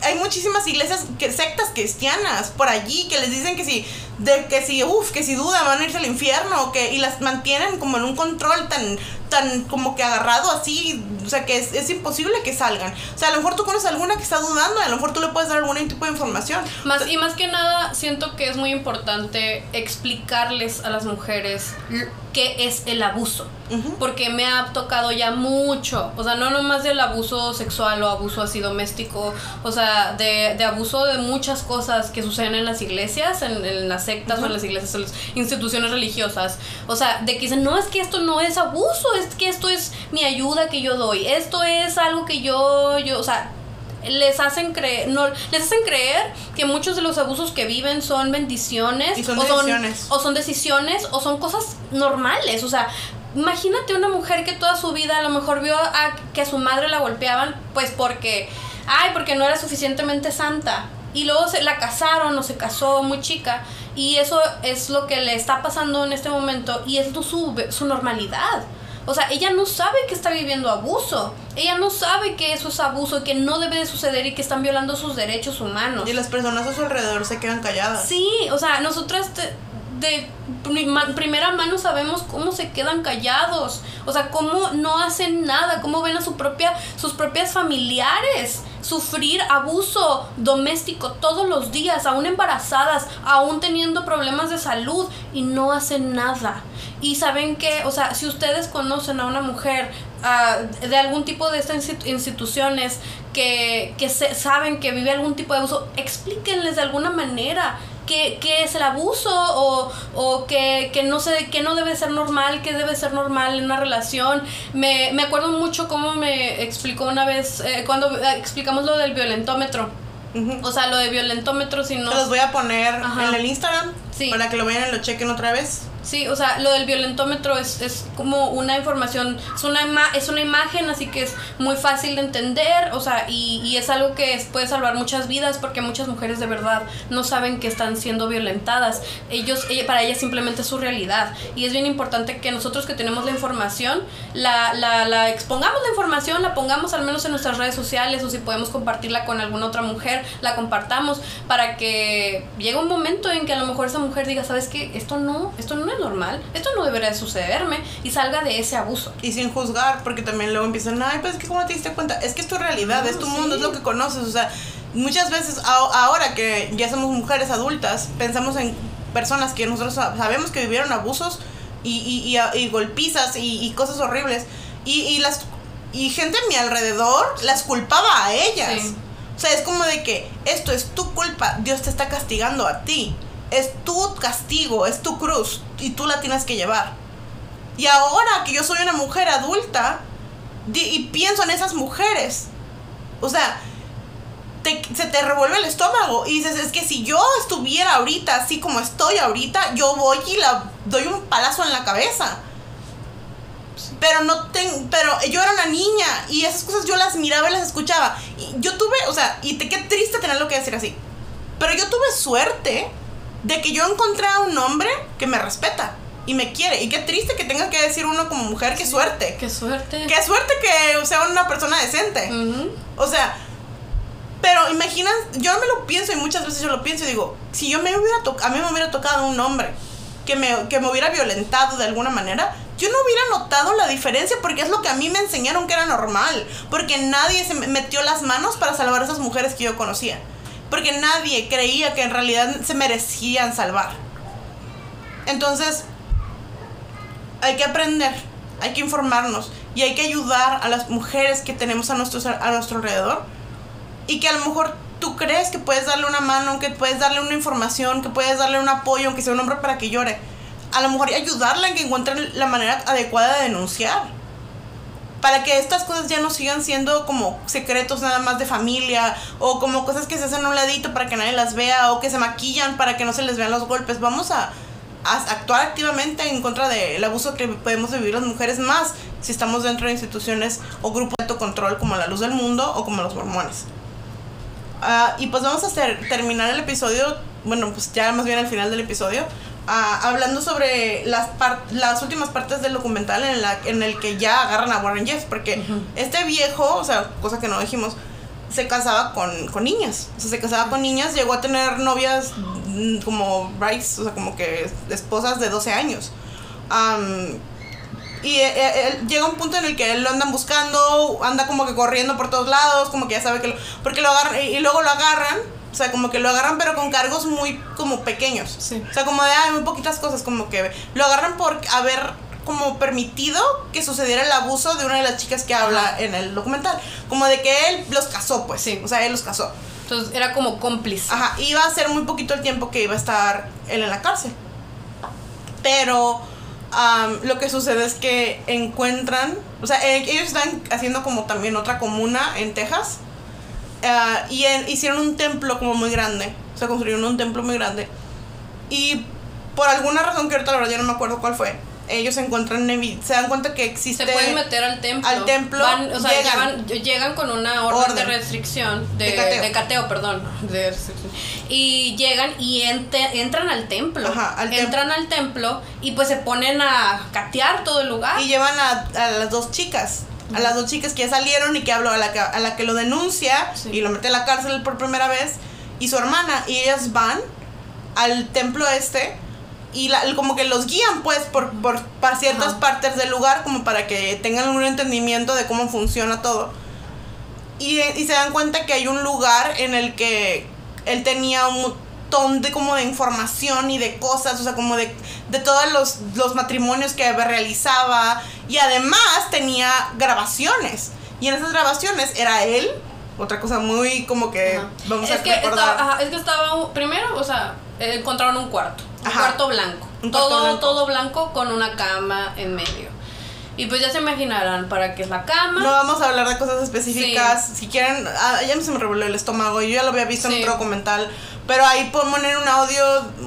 hay muchísimas iglesias, que, sectas cristianas por allí que les dicen que si, de, que si, uff, que si duda van a irse al infierno, que, y las mantienen como en un control tan, tan como que agarrado así, o sea, que es, es, imposible que salgan. O sea, a lo mejor tú conoces alguna que está dudando, a lo mejor tú le puedes dar algún tipo de información. Más, y más que nada, siento que es muy importante explicarles a las mujeres qué es el abuso. Porque me ha tocado ya mucho, o sea, no nomás del abuso sexual o abuso así doméstico, o sea, de, de abuso de muchas cosas que suceden en las iglesias, en, las sectas o en las iglesias, en las instituciones religiosas. O sea, de que dicen, no, es que esto no es abuso, es que esto es mi ayuda que yo doy, esto es algo que yo, yo, o sea, les hacen creer, no, les hacen creer que muchos de los abusos que viven son bendiciones, son o, decisiones. Son, o son decisiones, o son cosas normales, o sea, imagínate una mujer que toda su vida a lo mejor vio a que a su madre la golpeaban, pues porque, ay, porque no era suficientemente santa. Y luego se la casaron o se casó muy chica. Y eso es lo que le está pasando en este momento. Y es su, su normalidad. O sea, ella no sabe que está viviendo abuso. Ella no sabe que eso es abuso, que no debe de suceder y que están violando sus derechos humanos. Y las personas a su alrededor se quedan calladas. Sí, o sea, nosotras de primera mano sabemos cómo se quedan callados, o sea, cómo no hacen nada, cómo ven a su propia, sus propias familiares sufrir abuso doméstico todos los días, aún embarazadas, aún teniendo problemas de salud y no hacen nada. Y saben que, o sea, si ustedes conocen a una mujer ah, de algún tipo de estas instituciones que, que se, saben que vive algún tipo de abuso, explíquenles de alguna manera qué, qué es el abuso o, o que, que, no sé, que no debe ser normal, que debe ser normal en una relación. Me, me acuerdo mucho cómo me explicó una vez, eh, cuando eh, explicamos lo del violentómetro. O sea, lo de violentómetro, si no... Te los voy a poner en el Instagram para que lo vean y lo chequen otra vez. Sí, o sea, lo del violentómetro es, es como una información, es una, es una imagen, así que es muy fácil de entender, o sea, y, y es algo que puede salvar muchas vidas porque muchas mujeres de verdad no saben que están siendo violentadas. Ellos, para ellas simplemente es su realidad. Y es bien importante que nosotros que tenemos la información, la, la, la expongamos la información, la pongamos al menos en nuestras redes sociales o si podemos compartirla con alguna otra mujer, la compartamos para que llegue un momento en que a lo mejor esa mujer diga, ¿sabes qué? Esto no, esto no es normal, esto no debería sucederme y salga de ese abuso. Y sin juzgar, porque también luego empiezan, ay, pues es que cómo te diste cuenta, es que es tu realidad, es tu mundo, es lo que conoces, o sea, muchas veces ahora que ya somos mujeres adultas, pensamos en personas que nosotros sabemos que vivieron abusos y, y, y, golpizas y, cosas horribles. Y, las y gente a mi alrededor las culpaba a ellas. O sea, es como de que esto es tu culpa, Dios te está castigando a ti es tu castigo, es tu cruz y tú la tienes que llevar. Y ahora que yo soy una mujer adulta y pienso en esas mujeres, o sea, se te revuelve el estómago y dices, es que si yo estuviera ahorita así como estoy ahorita, yo voy y la doy un palazo en la cabeza. Pero no tengo, pero yo era una niña y esas cosas yo las miraba y las escuchaba. Y yo tuve, o sea, y te qué triste tenerlo que decir así. Pero yo tuve suerte de que yo encontré a un hombre que me respeta y me quiere. Y qué triste que tenga que decir uno como mujer, qué suerte. Qué suerte. Qué suerte que sea una persona decente. O sea, pero imagina, yo me lo pienso y muchas veces yo lo pienso y digo, si yo me hubiera tocado, a mí me hubiera tocado un hombre que me, que me hubiera violentado de alguna manera, yo no hubiera notado la diferencia porque es lo que a mí me enseñaron que era normal. Porque nadie se metió las manos para salvar a esas mujeres que yo conocía porque nadie creía que en realidad se merecían salvar. Entonces, hay que aprender, hay que informarnos y hay que ayudar a las mujeres que tenemos a nuestro, a nuestro alrededor y que a lo mejor tú crees que puedes darle una mano, que puedes darle una información, que puedes darle un apoyo, aunque sea un hombre para que llore. A lo mejor ayudarla en que encuentre la manera adecuada de denunciar para que estas cosas ya no sigan siendo como secretos nada más de familia o como cosas que se hacen a un ladito para que nadie las vea o que se maquillan para que no se les vean los golpes. Vamos a, actuar activamente en contra del abuso que podemos vivir las mujeres más si estamos dentro de instituciones o grupos de autocontrol como la Luz del Mundo o como los mormones. Ah, y pues vamos a terminar el episodio, bueno, pues ya más bien al final del episodio, hablando sobre las, las últimas partes del documental en, la, en el que ya agarran a Warren Jeffs, porque este viejo, o sea, cosa que no dijimos, se casaba con, niñas, o sea, se casaba con niñas, llegó a tener novias mm, como Bryce, o sea, como que esposas de 12 años. y eh, eh, llega un punto en el que él lo andan buscando, anda como que corriendo por todos lados, como que ya sabe que lo... Porque lo agarran, y luego lo agarran sea, como que lo agarran pero con cargos muy como pequeños. Sí. O sea, como de, ay, muy poquitas cosas, como que lo agarran por haber como permitido que sucediera el abuso de una de las chicas que habla en el documental. Como de que él los casó, pues. Sí. O sea, él los casó. Entonces era como cómplice. Ajá, iba a ser muy poquito el tiempo que iba a estar él en la cárcel. Pero lo que sucede es que encuentran, o sea, eh, ellos están haciendo como también otra comuna en Texas Ah, y hicieron un templo como muy grande. O sea, construyeron un templo muy grande. Y por alguna razón que ahorita la verdad ya no me acuerdo cuál fue. Ellos se encuentran se dan cuenta que existe. Se pueden meter al templo. Al templo. o sea, llegan, llegan con una orden, de restricción. De, de, cateo. perdón. De y llegan y entran al templo. Ajá, al entran al templo y pues se ponen a catear todo el lugar. Y llevan a, a las dos chicas a las dos chicas que ya salieron y que habló, a la que, a la que lo denuncia y lo mete a la cárcel por primera vez, y su hermana, y ellas van al templo este y la, como que los guían pues por, por para ciertas partes del lugar como para que tengan un entendimiento de cómo funciona todo. Y, y se dan cuenta que hay un lugar en el que él tenía un montón de como de información y de cosas, o sea, como de, de todos los, los matrimonios que realizaba y además tenía grabaciones. Y en esas grabaciones era él Otra cosa muy como que Ajá. vamos es a que recordar. estaba, ajá, es que estaba un- primero, o sea, eh, encontraron un cuarto, un Ajá. cuarto blanco, Un cuarto todo blanco. todo blanco con una cama en medio. Y pues ya se imaginarán para qué es la cama. No vamos a hablar de cosas específicas. Si quieren, ah, ya se me revolvió el estómago. Yo ya lo había visto en Sí. otro documental. Pero ahí poner un audio,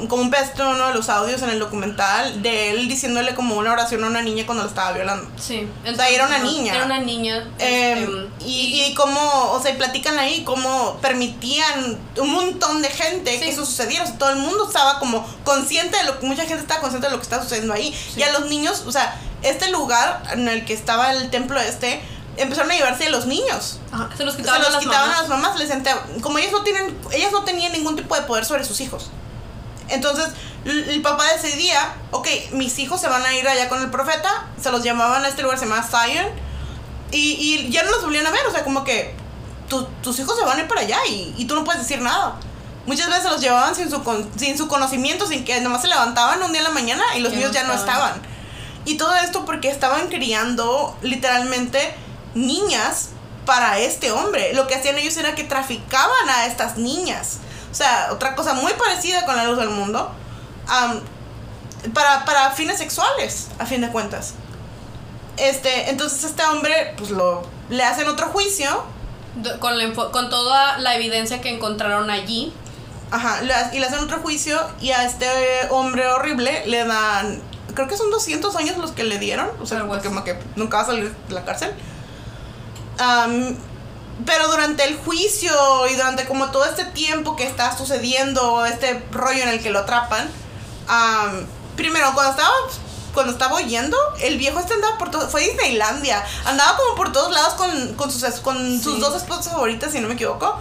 como un pedacito uno de los audios en el documental, de él diciéndole como una oración a una niña cuando lo estaba violando. Sí. O sea, era una niña. Era una niña. Eh, este, y, y cómo, o sea, y platican ahí cómo permitían un montón de gente que eso sucediera. O sea, todo el mundo estaba como consciente de lo que, mucha gente estaba consciente de lo que estaba sucediendo ahí. Y a los niños, o sea, este lugar en el que estaba el templo este, empezaron a llevarse a los niños. ajá, se los Se quitaban, los a las quitaban mamás. a las mamás, les entea- como ellas no tienen, ellas no tenían ningún tipo de poder sobre sus hijos. Entonces, el papá decidía, ok, mis hijos se van a ir allá con el profeta, se los llamaban a este lugar, se llama Zion, y, y ya no los volvían a ver, o sea, como que tu- tus hijos se van a ir para allá y, y tú no puedes decir nada. Muchas veces se los llevaban sin su, con- sin su conocimiento, sin que nomás se levantaban un día en la mañana y los Ya niños no ya no estaban. Y todo esto porque estaban criando literalmente niñas para este hombre. Lo que hacían ellos era que traficaban a estas niñas. O sea, otra cosa muy parecida con la luz del mundo. am, para, para fines sexuales, a fin de cuentas. Este, entonces este hombre, pues lo le hacen otro juicio. Con, la con toda la evidencia que encontraron allí. Ajá, y le hacen otro juicio y a este hombre horrible le dan, creo que son 200 años los que le dieron, o sea, porque así. como que nunca va a salir de la cárcel. Am, pero durante el juicio y durante como todo este tiempo que está sucediendo, este rollo en el que lo atrapan, am, primero cuando estaba cuando estaba oyendo, el viejo este andaba por todo, fue a Disneylandia, andaba como por todos lados con, con sus, con sus Sí. dos esposas favoritas, si no me equivoco.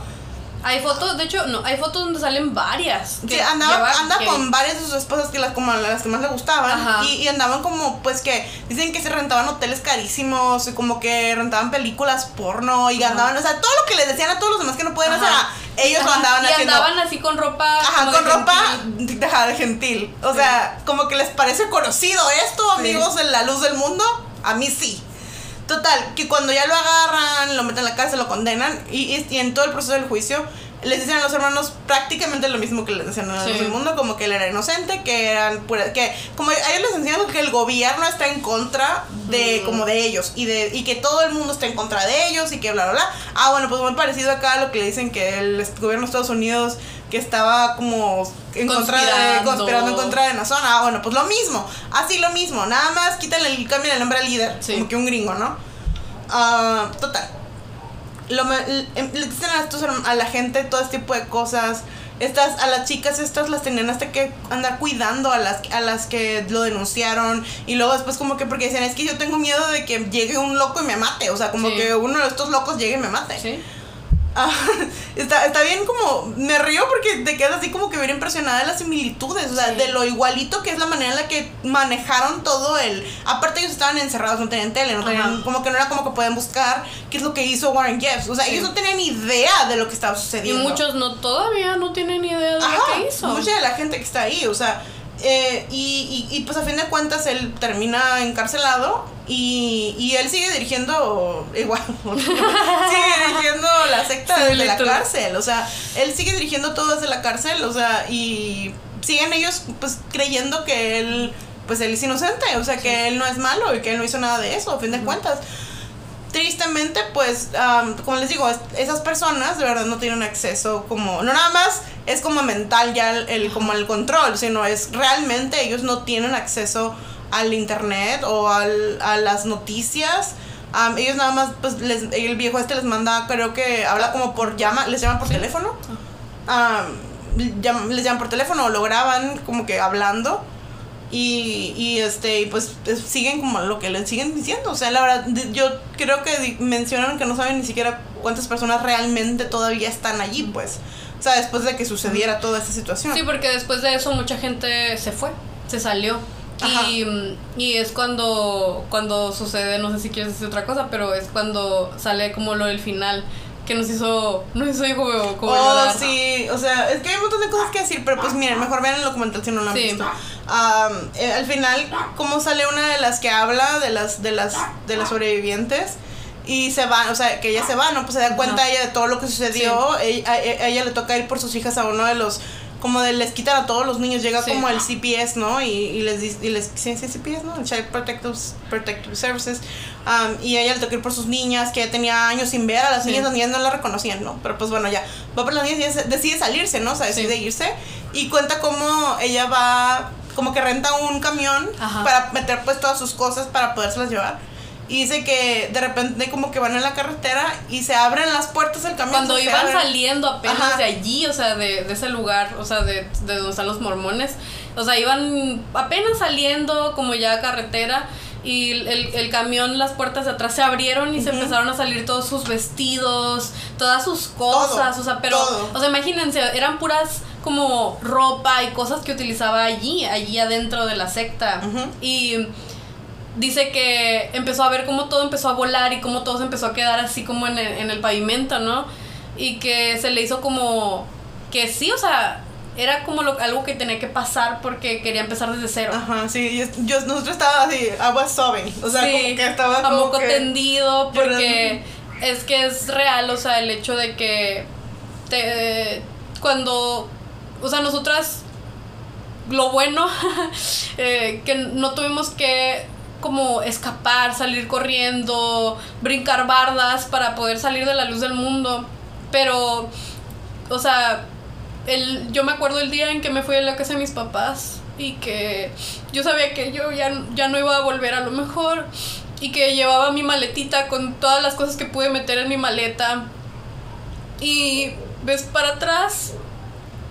Hay fotos, de hecho, no, hay fotos donde salen varias. Sí, que andaba, lleva- anda que- con varias de sus esposas que las como las que más le gustaban y, y andaban como pues que dicen que se rentaban hoteles carísimos y como que rentaban películas porno y Ajá. andaban, o sea, todo lo que les decían a todos los demás que no pueden Ajá. hacer, ellos lo Ajá, andaban y haciendo. andaban así con ropa. Ajá, de con ropa gentil. de, gentil. O Sí. sea, como que les parece conocido esto, Sí. amigos, en la luz del mundo. A mí sí. Total, que cuando ya lo agarran, lo meten en la cárcel, lo condenan y, y- y en todo el proceso del juicio les dicen a los hermanos prácticamente lo mismo que les decían a Sí. del mundo, como que él era inocente, que eran pura- que como a ellos les enseñan que el gobierno está en contra de Mm. como de ellos y de y que todo el mundo está en contra de ellos y que bla bla bla. Ah, bueno, pues muy parecido acá a lo que le dicen que el gobierno de Estados Unidos que estaba como en contra de Conspirando. conspirando en contra de Nason. Ah, bueno, pues lo mismo. Así lo mismo, nada más quítale el cambio el nombre al líder, Sí. como que un gringo, ¿no? Ah, total. Lo, me- le dicen a, a la gente todo este tipo de cosas. Estas, a las chicas estas las tenían hasta que andar cuidando a las, a las que lo denunciaron. Y luego después como que porque decían, es que yo tengo miedo de que llegue un loco y me mate. O sea, como Sí. que uno de estos locos llegue y me mate. Sí. Ah, está, está bien como, me río porque te quedas así como que bien impresionada de las similitudes, o sea, Sí. de lo igualito que es la manera en la que manejaron todo el... Aparte ellos estaban encerrados, no tenían tele, no tenían, como que no era como que pueden buscar qué es lo que hizo Warren Jeffs, o sea, Sí. ellos no tenían idea de lo que estaba Y sucediendo. muchos no todavía no tienen idea de Ajá, lo que hizo. mucha de la gente que está ahí, o sea, eh, y, y, y, pues a fin de cuentas él termina encarcelado y, y él sigue dirigiendo igual, sigue dirigiendo la secta Sí, desde la cárcel, o sea, él sigue dirigiendo todo desde la cárcel, o sea, y siguen ellos pues creyendo que él, pues él es inocente, o sea, que él no es malo y que él no hizo nada de eso, a fin de cuentas tristemente, pues, am, como les digo, es- esas personas de verdad no tienen acceso como, no nada más es como mental ya el, el- como el control, sino es realmente ellos no tienen acceso al internet o al, a las noticias. Am, ellos nada más, pues, les, el viejo este les manda, creo que habla como por llama, les llaman por Sí. teléfono. Llam- les llaman por teléfono o lo graban como que hablando. Y, y este y pues es- siguen como lo que les siguen diciendo. O sea la verdad yo creo que mencionaron que no saben ni siquiera cuántas personas realmente todavía están allí pues. O sea después de que sucediera toda esta situación. Sí, porque después de eso mucha gente se fue, se salió. Y, y es cuando, cuando sucede, no sé si quieres decir otra cosa, pero es cuando sale como lo del final, que nos hizo, nos hizo como, como Oh, sí, o sea, es que hay un montón de cosas que decir, pero pues miren, mejor vean el documental si no lo han Sí. visto. Eh, al final, cómo sale una de las que habla de las, de las, de las sobrevivientes y se va, o sea, que ella se va, ¿no? Pues se da cuenta ella de todo lo que sucedió, ella, a, a ella le toca ir por sus hijas a uno de los como de les quitan a todos los niños, llega como el CPS, ¿no? Y, y les y les sí, sí, CPS, ¿no? Child Protective, Protective Services. Um, y ella le tocó ir por sus niñas, que ya tenía años sin ver a las niñas, las niñas no la reconocían, ¿no? Pero pues bueno, ya va por las niñas y decide salirse, ¿no? O sea, decide irse y cuenta cómo ella va, como que renta un camión para meter pues todas sus cosas para podérselas llevar. Y dice que de repente como que van en la carretera y se abren las puertas del camión. Cuando iban saliendo apenas de allí, o sea, de, de ese lugar, o sea, de, de, donde están los mormones, o sea, iban apenas saliendo como ya a carretera y el, el, camión, las puertas de atrás se abrieron y se empezaron a salir todos sus vestidos, todas sus cosas, o sea, pero, o sea, imagínense, eran puras como ropa y cosas que utilizaba allí, allí adentro de la secta. Y dice que empezó a ver cómo todo empezó a volar y cómo todo se empezó a quedar así como en el, en el pavimento, ¿no? Y que se le hizo como que sí, o sea, era como lo, algo que tenía que pasar porque quería empezar desde cero. Ajá, sí, yo, nosotros estaba así, agua sobbing, o sea, como que estaba como poco tendido porque es que es real, o sea, el hecho de que te, cuando, o sea, nosotras, lo bueno, eh, que no tuvimos que como escapar, salir corriendo, brincar bardas para poder salir de la luz del mundo. Pero, o sea, el, yo me acuerdo el día en que me fui a la casa de mis papás y que yo sabía que yo ya, ya no iba a volver a lo mejor y que llevaba mi maletita con todas las cosas que pude meter en mi maleta y ves para atrás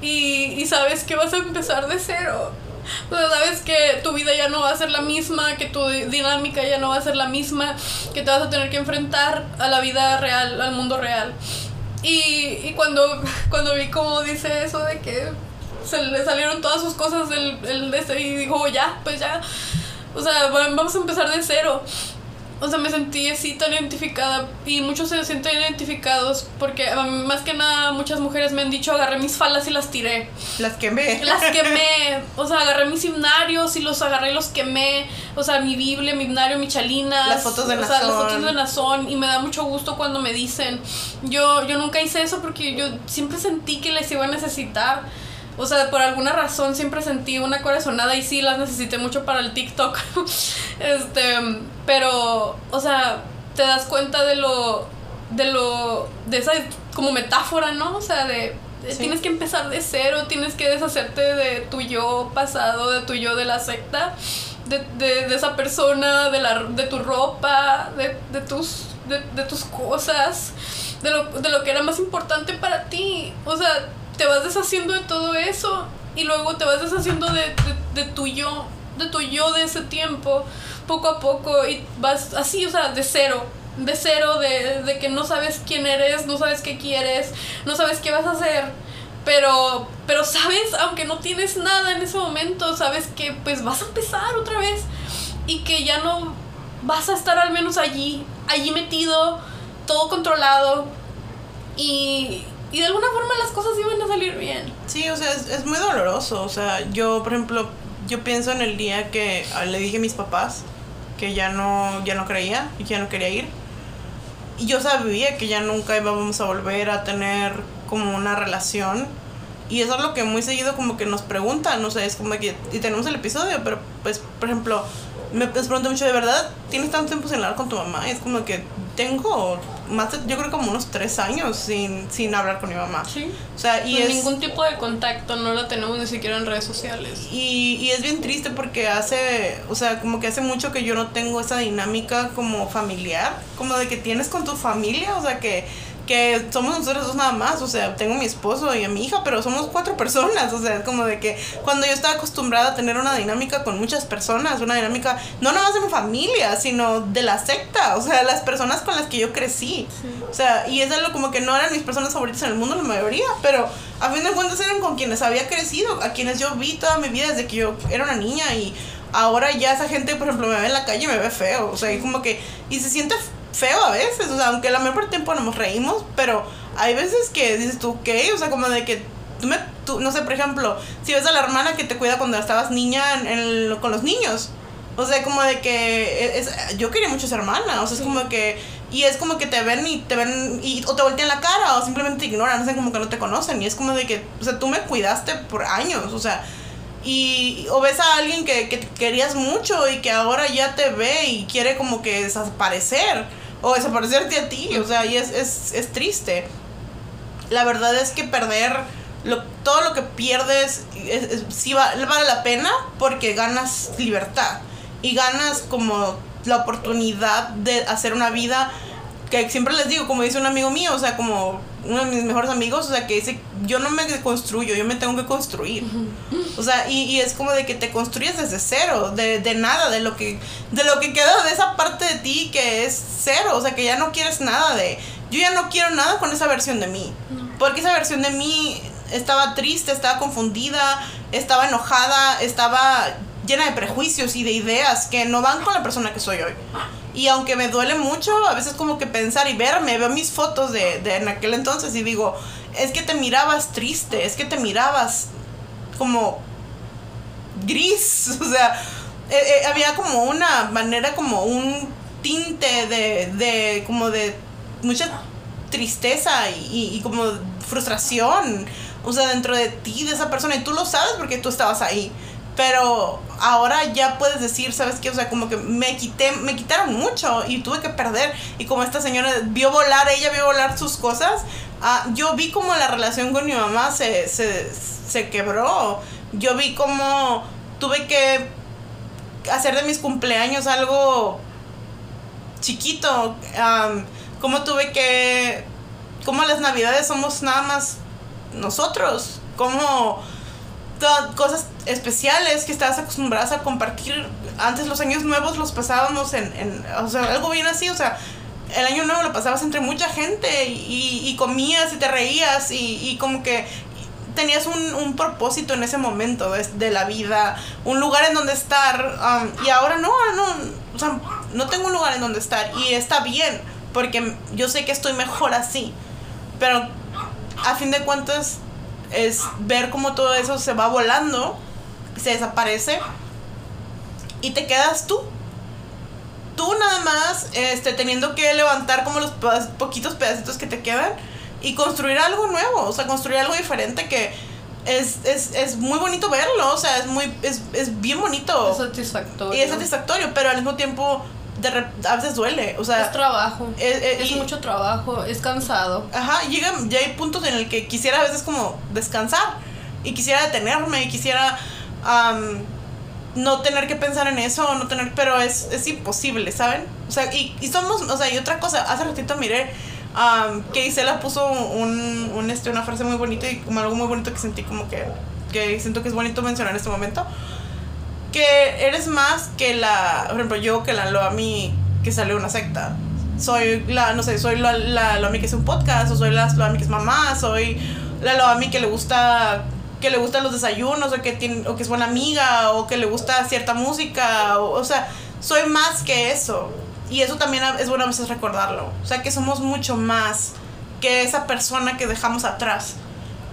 y, y sabes que vas a empezar de cero pues sabes que tu vida ya no va a ser la misma, que tu dinámica ya no va a ser la misma, que te vas a tener que enfrentar a la vida real, al mundo real. Y, y cuando, cuando vi cómo dice eso de que se le salieron todas sus cosas del, del de ese y dijo, ya, pues ya, o sea, vamos a empezar de cero o sea, me sentí así tan identificada y muchos se sienten identificados porque más que nada muchas mujeres me han dicho agarré mis falas y las tiré. Las quemé. Las quemé. O sea, agarré mis himnarios y los agarré y los quemé. O sea, mi Biblia, mi himnario, mi chalinas. Las fotos de Nazón. O sea, las fotos de Nazón y me da mucho gusto cuando me dicen. Yo, yo nunca hice eso porque yo siempre sentí que les iba a necesitar. O sea, por alguna razón siempre sentí una corazonada y sí las necesité mucho para el TikTok. este, pero, o sea, te das cuenta de lo, de lo, de esa como metáfora, ¿no? O sea, de, tienes que empezar de cero, tienes que deshacerte de tu yo pasado, de tu yo de la secta, de, de, de esa persona, de, la, de tu ropa, de, de tus, de, de tus cosas, de lo, de lo que era más importante para ti. O sea, te vas deshaciendo de todo eso y luego te vas deshaciendo de, de, tu yo, de tu yo de ese tiempo, poco a poco y vas así, o sea, de cero, de cero, de, de que no sabes quién eres, no sabes qué quieres, no sabes qué vas a hacer. Pero, pero sabes, aunque no tienes nada en ese momento, sabes que pues vas a empezar otra vez y que ya no vas a estar al menos allí, allí metido, todo controlado y, y de alguna forma las cosas iban a salir bien. Sí, o sea, es, es, muy doloroso. O sea, yo, por ejemplo, yo pienso en el día que ah, le dije a mis papás que ya no, ya no creía y que ya no quería ir. Y yo sabía que ya nunca íbamos a volver a tener como una relación. Y eso es lo que muy seguido como que nos preguntan, no sé, es como que, y tenemos el episodio, pero pues, por ejemplo, me pregunto mucho, ¿de verdad tienes tanto tiempo sin hablar con tu mamá? Y es como que tengo más de, yo creo como unos tres años sin, sin hablar con mi mamá. Sí. O sea, y es, ningún tipo de contacto, no la tenemos ni siquiera en redes sociales. Y, y es bien triste porque hace, o sea, como que hace mucho que yo no tengo esa dinámica como familiar, como de que tienes con tu familia, o sea, que que somos nosotros dos nada más, o sea, tengo a mi esposo y a mi hija, pero somos cuatro personas, o sea, es como de que cuando yo estaba acostumbrada a tener una dinámica con muchas personas, una dinámica no nada más de mi familia, sino de la secta, o sea, las personas con las que yo crecí, o sea, y es algo como que no eran mis personas favoritas en el mundo la mayoría, pero a fin de cuentas eran con quienes había crecido, a quienes yo vi toda mi vida desde que yo era una niña y ahora ya esa gente, por ejemplo, me ve en la calle y me ve feo, o sea, y como que, y se siente feo a veces, o sea, aunque la mayor tiempo nos reímos, pero hay veces que dices tú, ¿qué? O sea, como de que tú me, tú, no sé, por ejemplo, si ves a la hermana que te cuida cuando estabas niña con los niños, o sea, como de que es, yo quería mucho a esa hermana, o sea, es como que Y es como que te ven y te ven y o te voltean la cara o simplemente te ignoran, no como que no te conocen. Y es como de que, o sea, tú me cuidaste por años, o sea, y o ves a alguien que, que querías mucho y que ahora ya te ve y quiere como que desaparecer o desaparecerte a ti, o sea, y es, es, es triste. La verdad es que perder todo lo que pierdes es, sí vale la pena porque ganas libertad y ganas como la oportunidad de hacer una vida que siempre les digo, como dice un amigo mío, o sea, como uno de mis mejores amigos, o sea, que dice, yo no me construyo, yo me tengo que construir. O sea, y, y es como de que te construyes desde cero, de, de, nada, de lo que de lo que queda de esa parte de ti que es cero, o sea, que ya no quieres nada de yo ya no quiero nada con esa versión de mí. Porque esa versión de mí estaba triste, estaba confundida, estaba enojada, estaba llena de prejuicios y de ideas que no van con la persona que soy hoy. Y aunque me duele mucho, a veces como que pensar y verme, veo mis fotos de, en aquel entonces y digo, es que te mirabas triste, es que te mirabas como gris, o sea, eh, eh, había como una manera, como un tinte de, de como de mucha tristeza y, y como frustración, o sea, dentro de ti, de esa persona, y tú lo sabes porque tú estabas ahí. Pero ahora ya puedes decir, ¿sabes qué? O sea, como que me quité, me quitaron mucho y tuve que perder. Y como esta señora vio volar, ella vio volar sus cosas, ah, yo vi como la relación con mi mamá se, se, se quebró. Yo vi como tuve que hacer de mis cumpleaños algo chiquito. Um, como tuve que... Como las navidades somos nada más nosotros. Como cosas especiales que estabas acostumbradas a compartir. Antes los años nuevos los pasábamos en, en o sea, algo bien así, o sea, el año nuevo lo pasabas entre mucha gente y, y comías y te reías y, y como que tenías un, un, propósito en ese momento de, de, la vida, un lugar en donde estar um, y ahora no, no, o sea, no tengo un lugar en donde estar y está bien porque yo sé que estoy mejor así, pero a fin de cuentas es ver cómo todo eso se va volando, se desaparece y te quedas tú. Tú nada más este, teniendo que levantar como los poquitos pedacitos que te quedan y construir algo nuevo, o sea, construir algo diferente que es, es, es muy bonito verlo, o sea, es, muy, es, es bien bonito. Es satisfactorio. Y es satisfactorio, pero al mismo tiempo de a veces duele, o sea... Es trabajo, es, es, es y, mucho trabajo, es cansado. Ajá, llega, ya hay puntos en el que quisiera a veces como descansar y quisiera detenerme y quisiera um, no tener que pensar en eso, no tener, pero es, es imposible, ¿saben? O sea, y, y somos, o sea, y otra cosa, hace ratito miré um, que Isela puso un, un, este, una frase muy bonita y como algo muy bonito que sentí como que, que siento que es bonito mencionar en este momento que eres más que la, por ejemplo, yo que la Loami que sale una secta. Soy la, no sé, soy la, la Loami que es un podcast, o soy la Loami que es mamá, soy la Loami que le gusta que le gustan los desayunos o que tiene o que es buena amiga o que le gusta cierta música o, o sea soy más que eso. Y eso también es bueno a veces recordarlo. O sea que somos mucho más que esa persona que dejamos atrás.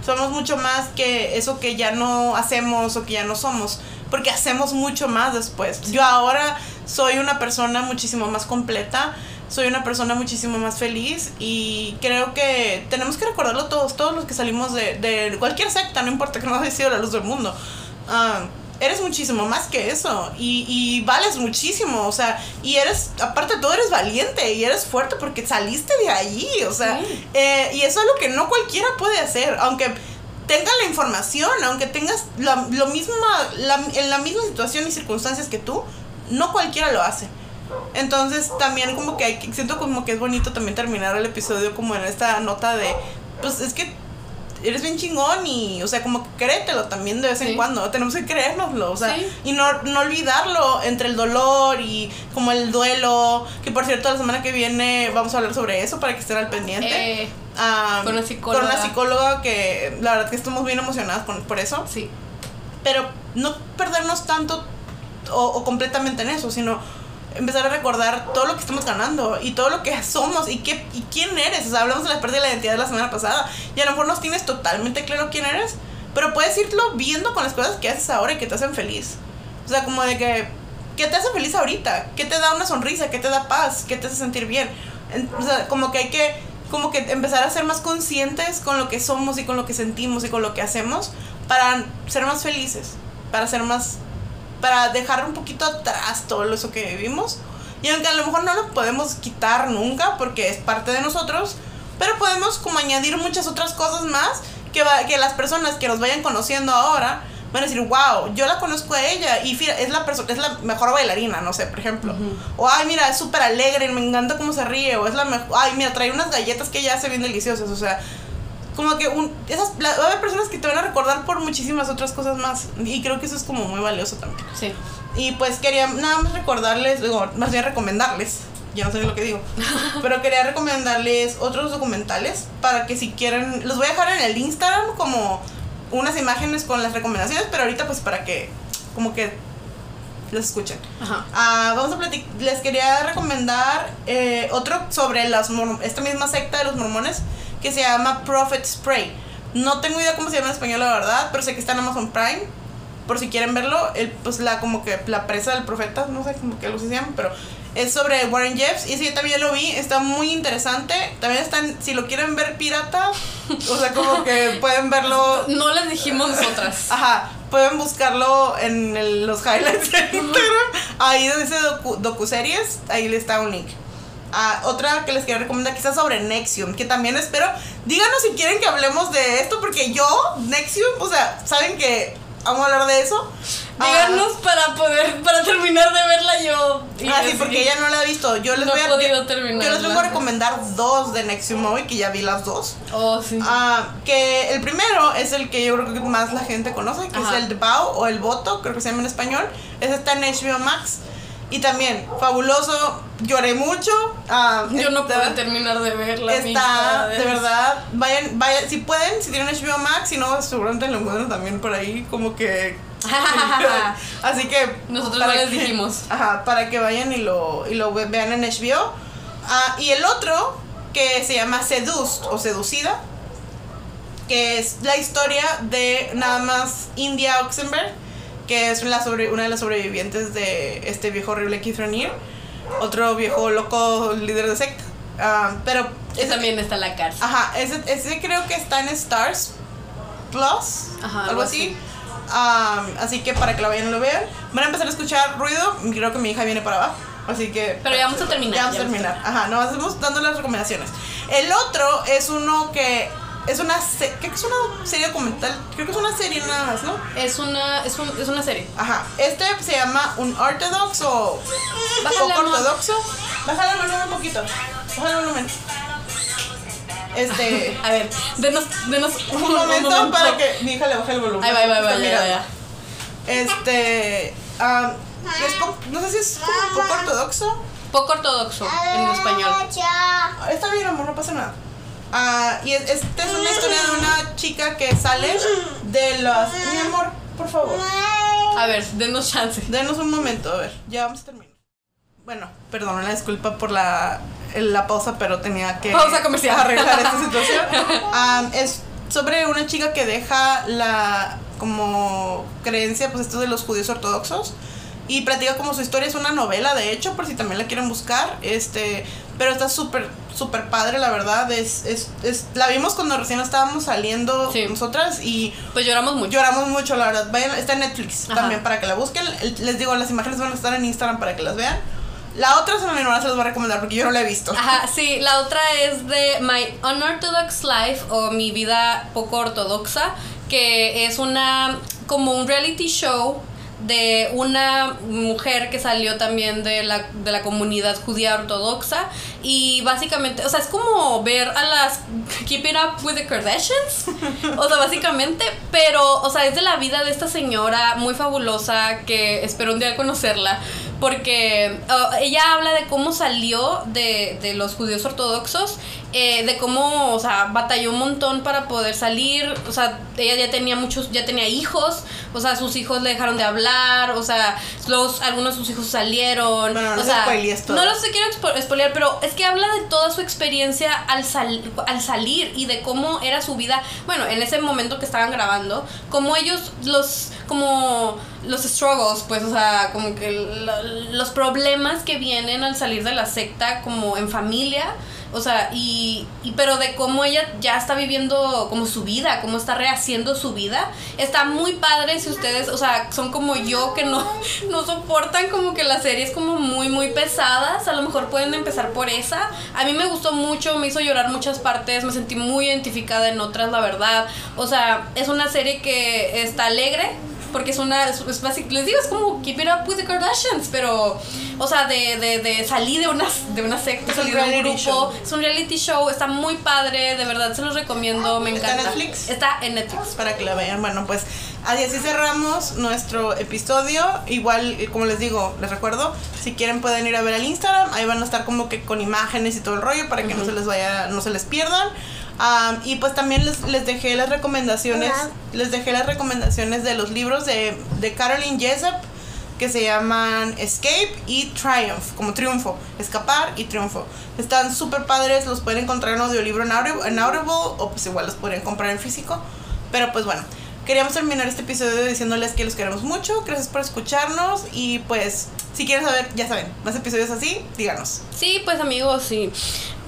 Somos mucho más que eso que ya no hacemos o que ya no somos porque hacemos mucho más después. Yo ahora soy una persona muchísimo más completa, soy una persona muchísimo más feliz y creo que tenemos que recordarlo todos, todos los que salimos de, de cualquier secta, no importa que no haya sido la luz del mundo. Uh, eres muchísimo más que eso y, y, vales muchísimo, o sea, y eres, aparte de todo, eres valiente y eres fuerte porque saliste de allí, o sea, sí. eh, y eso es lo que no cualquiera puede hacer, aunque tenga la información, aunque tengas lo mismo, la, en la misma situación y circunstancias que tú, no cualquiera lo hace. Entonces también como que hay, siento como que es bonito también terminar el episodio como en esta nota de, pues es que eres bien chingón y, o sea, como que créetelo también de vez en sí. cuando, tenemos que creérnoslo, o sea, sí. y no, no olvidarlo entre el dolor y como el duelo, que por cierto la semana que viene vamos a hablar sobre eso para que estén al pendiente. Eh, um, con la psicóloga. Con la psicóloga que la verdad que estamos bien emocionadas por, por eso. Sí. Pero no perdernos tanto o, o completamente en eso, sino empezar a recordar todo lo que estamos ganando y todo lo que somos y, qué, y quién eres. O sea, hablamos de la pérdida de la identidad de la semana pasada y a lo mejor no tienes totalmente claro quién eres, pero puedes irlo viendo con las cosas que haces ahora y que te hacen feliz. O sea, como de que, ¿qué te hace feliz ahorita? ¿Qué te da una sonrisa? ¿Qué te da paz? ¿Qué te hace sentir bien? En- o sea, como que hay que como que empezar a ser más conscientes con lo que somos y con lo que sentimos y con lo que hacemos para ser más felices, para ser más para dejar un poquito atrás todo eso que vivimos. Y aunque a lo mejor no lo podemos quitar nunca porque es parte de nosotros, pero podemos como añadir muchas otras cosas más que, va- que las personas que nos vayan conociendo ahora van a decir, wow, yo la conozco a ella y fíjate, es la, es la mejor bailarina, no sé, por ejemplo. O, ay, mira, es súper alegre, me encanta cómo se ríe. O es la mejor, ay, mira, trae unas galletas que ella hace bien deliciosas. O sea, como que un, esas, la- va a haber personas que te van a recordar por muchísimas otras cosas más. Y creo que eso es como muy valioso también. Sí. Y pues quería nada más recordarles, digo, más bien recomendarles, ya no sé ni lo que digo, pero quería recomendarles otros documentales para que si quieren, los voy a dejar en el Instagram como unas imágenes con las recomendaciones, pero ahorita pues para que como que los escuchen. Ajá. Ah, vamos a platicar, les quería recomendar eh, otro sobre las esta misma secta de los mormones que se llama Prophet Spray. No tengo idea cómo se llama en español la verdad, pero sé que está en Amazon Prime. Por si quieren verlo, el, pues la como que la presa del profeta, no sé cómo que lo se llama, pero es sobre Warren Jeffs y ese yo también lo vi, está muy interesante. También están, si lo quieren ver pirata, o sea, como que pueden verlo No les dijimos nosotras. Ajá, pueden buscarlo en el- los highlights de Instagram. Ahí donde dice docu, docuseries, ahí le está un link. Ah, otra que les quiero recomendar quizás sobre Nexium, que también espero. Díganos si quieren que hablemos de esto, porque yo, Nexium, o sea, saben que vamos a hablar de eso. Ah, Díganos para poder, para terminar de verla yo. y Ah, sí, porque ella no la ha visto. Yo les No voy a. podido. Yo les vengo a recomendar dos de Nexium hoy, que ya vi las dos. Oh, sí. Ah, que el primero es el que yo creo que más la gente conoce, que Ajá. es el Bao o el Voto, creo que se llama en español. Ese está en HBO Max. Y también, fabuloso, lloré mucho. ah, yo no pude terminar de verla. Está, de verdad, vayan, vayan, si pueden, si tienen HBO Max, si no, seguramente lo encuentran también por ahí, como que... Así que... Nosotros no les que- dijimos. Ajá, para que vayan y lo, y lo ve- vean en HBO. Ah, y el otro, que se llama Seduced o Seducida, que es la historia de nada más India Oxenberg, que es la sobre, una de las sobrevivientes de este viejo horrible Keith Raniere, otro viejo loco líder de secta. Ah, pero ese- también está en la cárcel. Ajá, ese, ese creo que está en Stars Plus, Ajá, algo algo así. Am, así que para que lo vayan lo vean. Van a empezar a escuchar ruido. Creo que mi hija viene para abajo. Así que. Pero ya vamos a terminar, Ya vamos a vamos terminar. Ajá, no, hacemos dando las recomendaciones. El otro es uno que. Es una, se- creo que es una serie documental. Creo que es una serie nada más, ¿no? Es una, es, un- es una serie. Ajá. Este se llama un ortodox o poco ortodoxo. Bájale el volumen un poquito. Bájale el volumen. Este. A ver, denos, denos Un momento para que mi hija le baje el volumen. Ahí va, ahí va, ahí va. Este. am, es no sé si es como un poco ortodoxo. Poco ortodoxo en español. Está bien, amor, no pasa nada. Ah, y es- esta es una historia de una chica que sale de las. Mi amor, por favor. A ver, denos chance. Denos un momento, a ver, ya vamos a terminar. Bueno, perdón, la disculpa por la, la pausa, pero tenía que Pausa comercial. arreglar esta situación. Am, es sobre una chica que deja la como creencia, pues esto de los judíos ortodoxos. Y platica como su historia, es una novela de hecho, por si también la quieren buscar. Este, pero está súper, súper padre, la verdad. Es, es, es, la vimos cuando recién estábamos saliendo Sí. nosotras y Pues lloramos mucho. Lloramos mucho, la verdad. Vayan, está en Netflix Ajá. también para que la busquen. Les digo, las imágenes van a estar en Instagram para que las vean. La otra se me no se las voy a recomendar porque yo no la he visto. Ajá, sí, la otra es de My Unorthodox Life o Mi Vida Poco Ortodoxa, que es una, como un reality show de una mujer que salió también de la, de la comunidad judía ortodoxa y básicamente, o sea, es como ver a las Keeping Up with the Kardashians, o sea, básicamente, pero, o sea, es de la vida de esta señora muy fabulosa que espero un día conocerla, porque uh, ella habla de cómo salió de, de los judíos ortodoxos, eh, de cómo, o sea, batalló un montón para poder salir, o sea, ella ya tenía muchos, ya tenía hijos, o sea, sus hijos le dejaron de hablar, o sea, los, algunos de sus hijos salieron, Bueno, no o sea, todo. no los quiero expo- spoilear, pero es que habla de toda su experiencia al, sal- al salir y de cómo era su vida, bueno, en ese momento que estaban grabando, cómo ellos los, como los struggles, pues, o sea, como que lo- los problemas que vienen al salir de la secta, como en familia, o sea, y, y pero de cómo ella ya está viviendo como su vida, cómo está rehaciendo su vida, está muy padre si ustedes, o sea, son como yo que no, no soportan como que las series como muy, muy pesadas, a lo mejor pueden empezar por esa. A mí me gustó mucho, me hizo llorar muchas partes, me sentí muy identificada en otras, la verdad. O sea, es una serie que está alegre, porque es una, es, es basic- les digo, es como Keep It Up with the Kardashians, pero, o sea, de, de, de salir de una, de una secta, salir de un grupo, show. es un reality show, está muy padre, de verdad se los recomiendo, me ¿Está en encanta. Netflix? Está en Netflix. para que la vean. Bueno, pues así así cerramos nuestro episodio. Igual, eh, como les digo, les recuerdo, si quieren pueden ir a ver al Instagram. Ahí van a estar como que con imágenes y todo el rollo para que no se les vaya, no se les pierdan. Am, y pues también les, les dejé las recomendaciones, les dejé las recomendaciones de los libros de, de Caroline Jessup que se llaman Escape y Triumph, como triunfo, escapar y triunfo. Están súper padres, los pueden encontrar en audiolibro en Audible, en Audible o pues igual los podrían comprar en físico. Pero pues bueno, queríamos terminar este episodio diciéndoles que los queremos mucho, gracias por escucharnos y pues si quieren saber, ya saben, más episodios así, díganos. Sí, pues amigos, sí.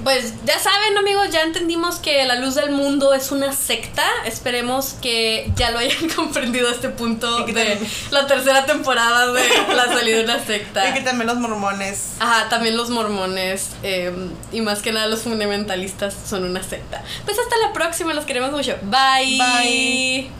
Pues ya saben amigos, ya entendimos que la luz del mundo es una secta. Esperemos que ya lo hayan comprendido a este punto de también- la tercera temporada de la salida de una secta. Y que también los mormones Ajá, también los mormones eh, y más que nada los fundamentalistas son una secta. Pues hasta la próxima, los queremos mucho. Bye. Bye.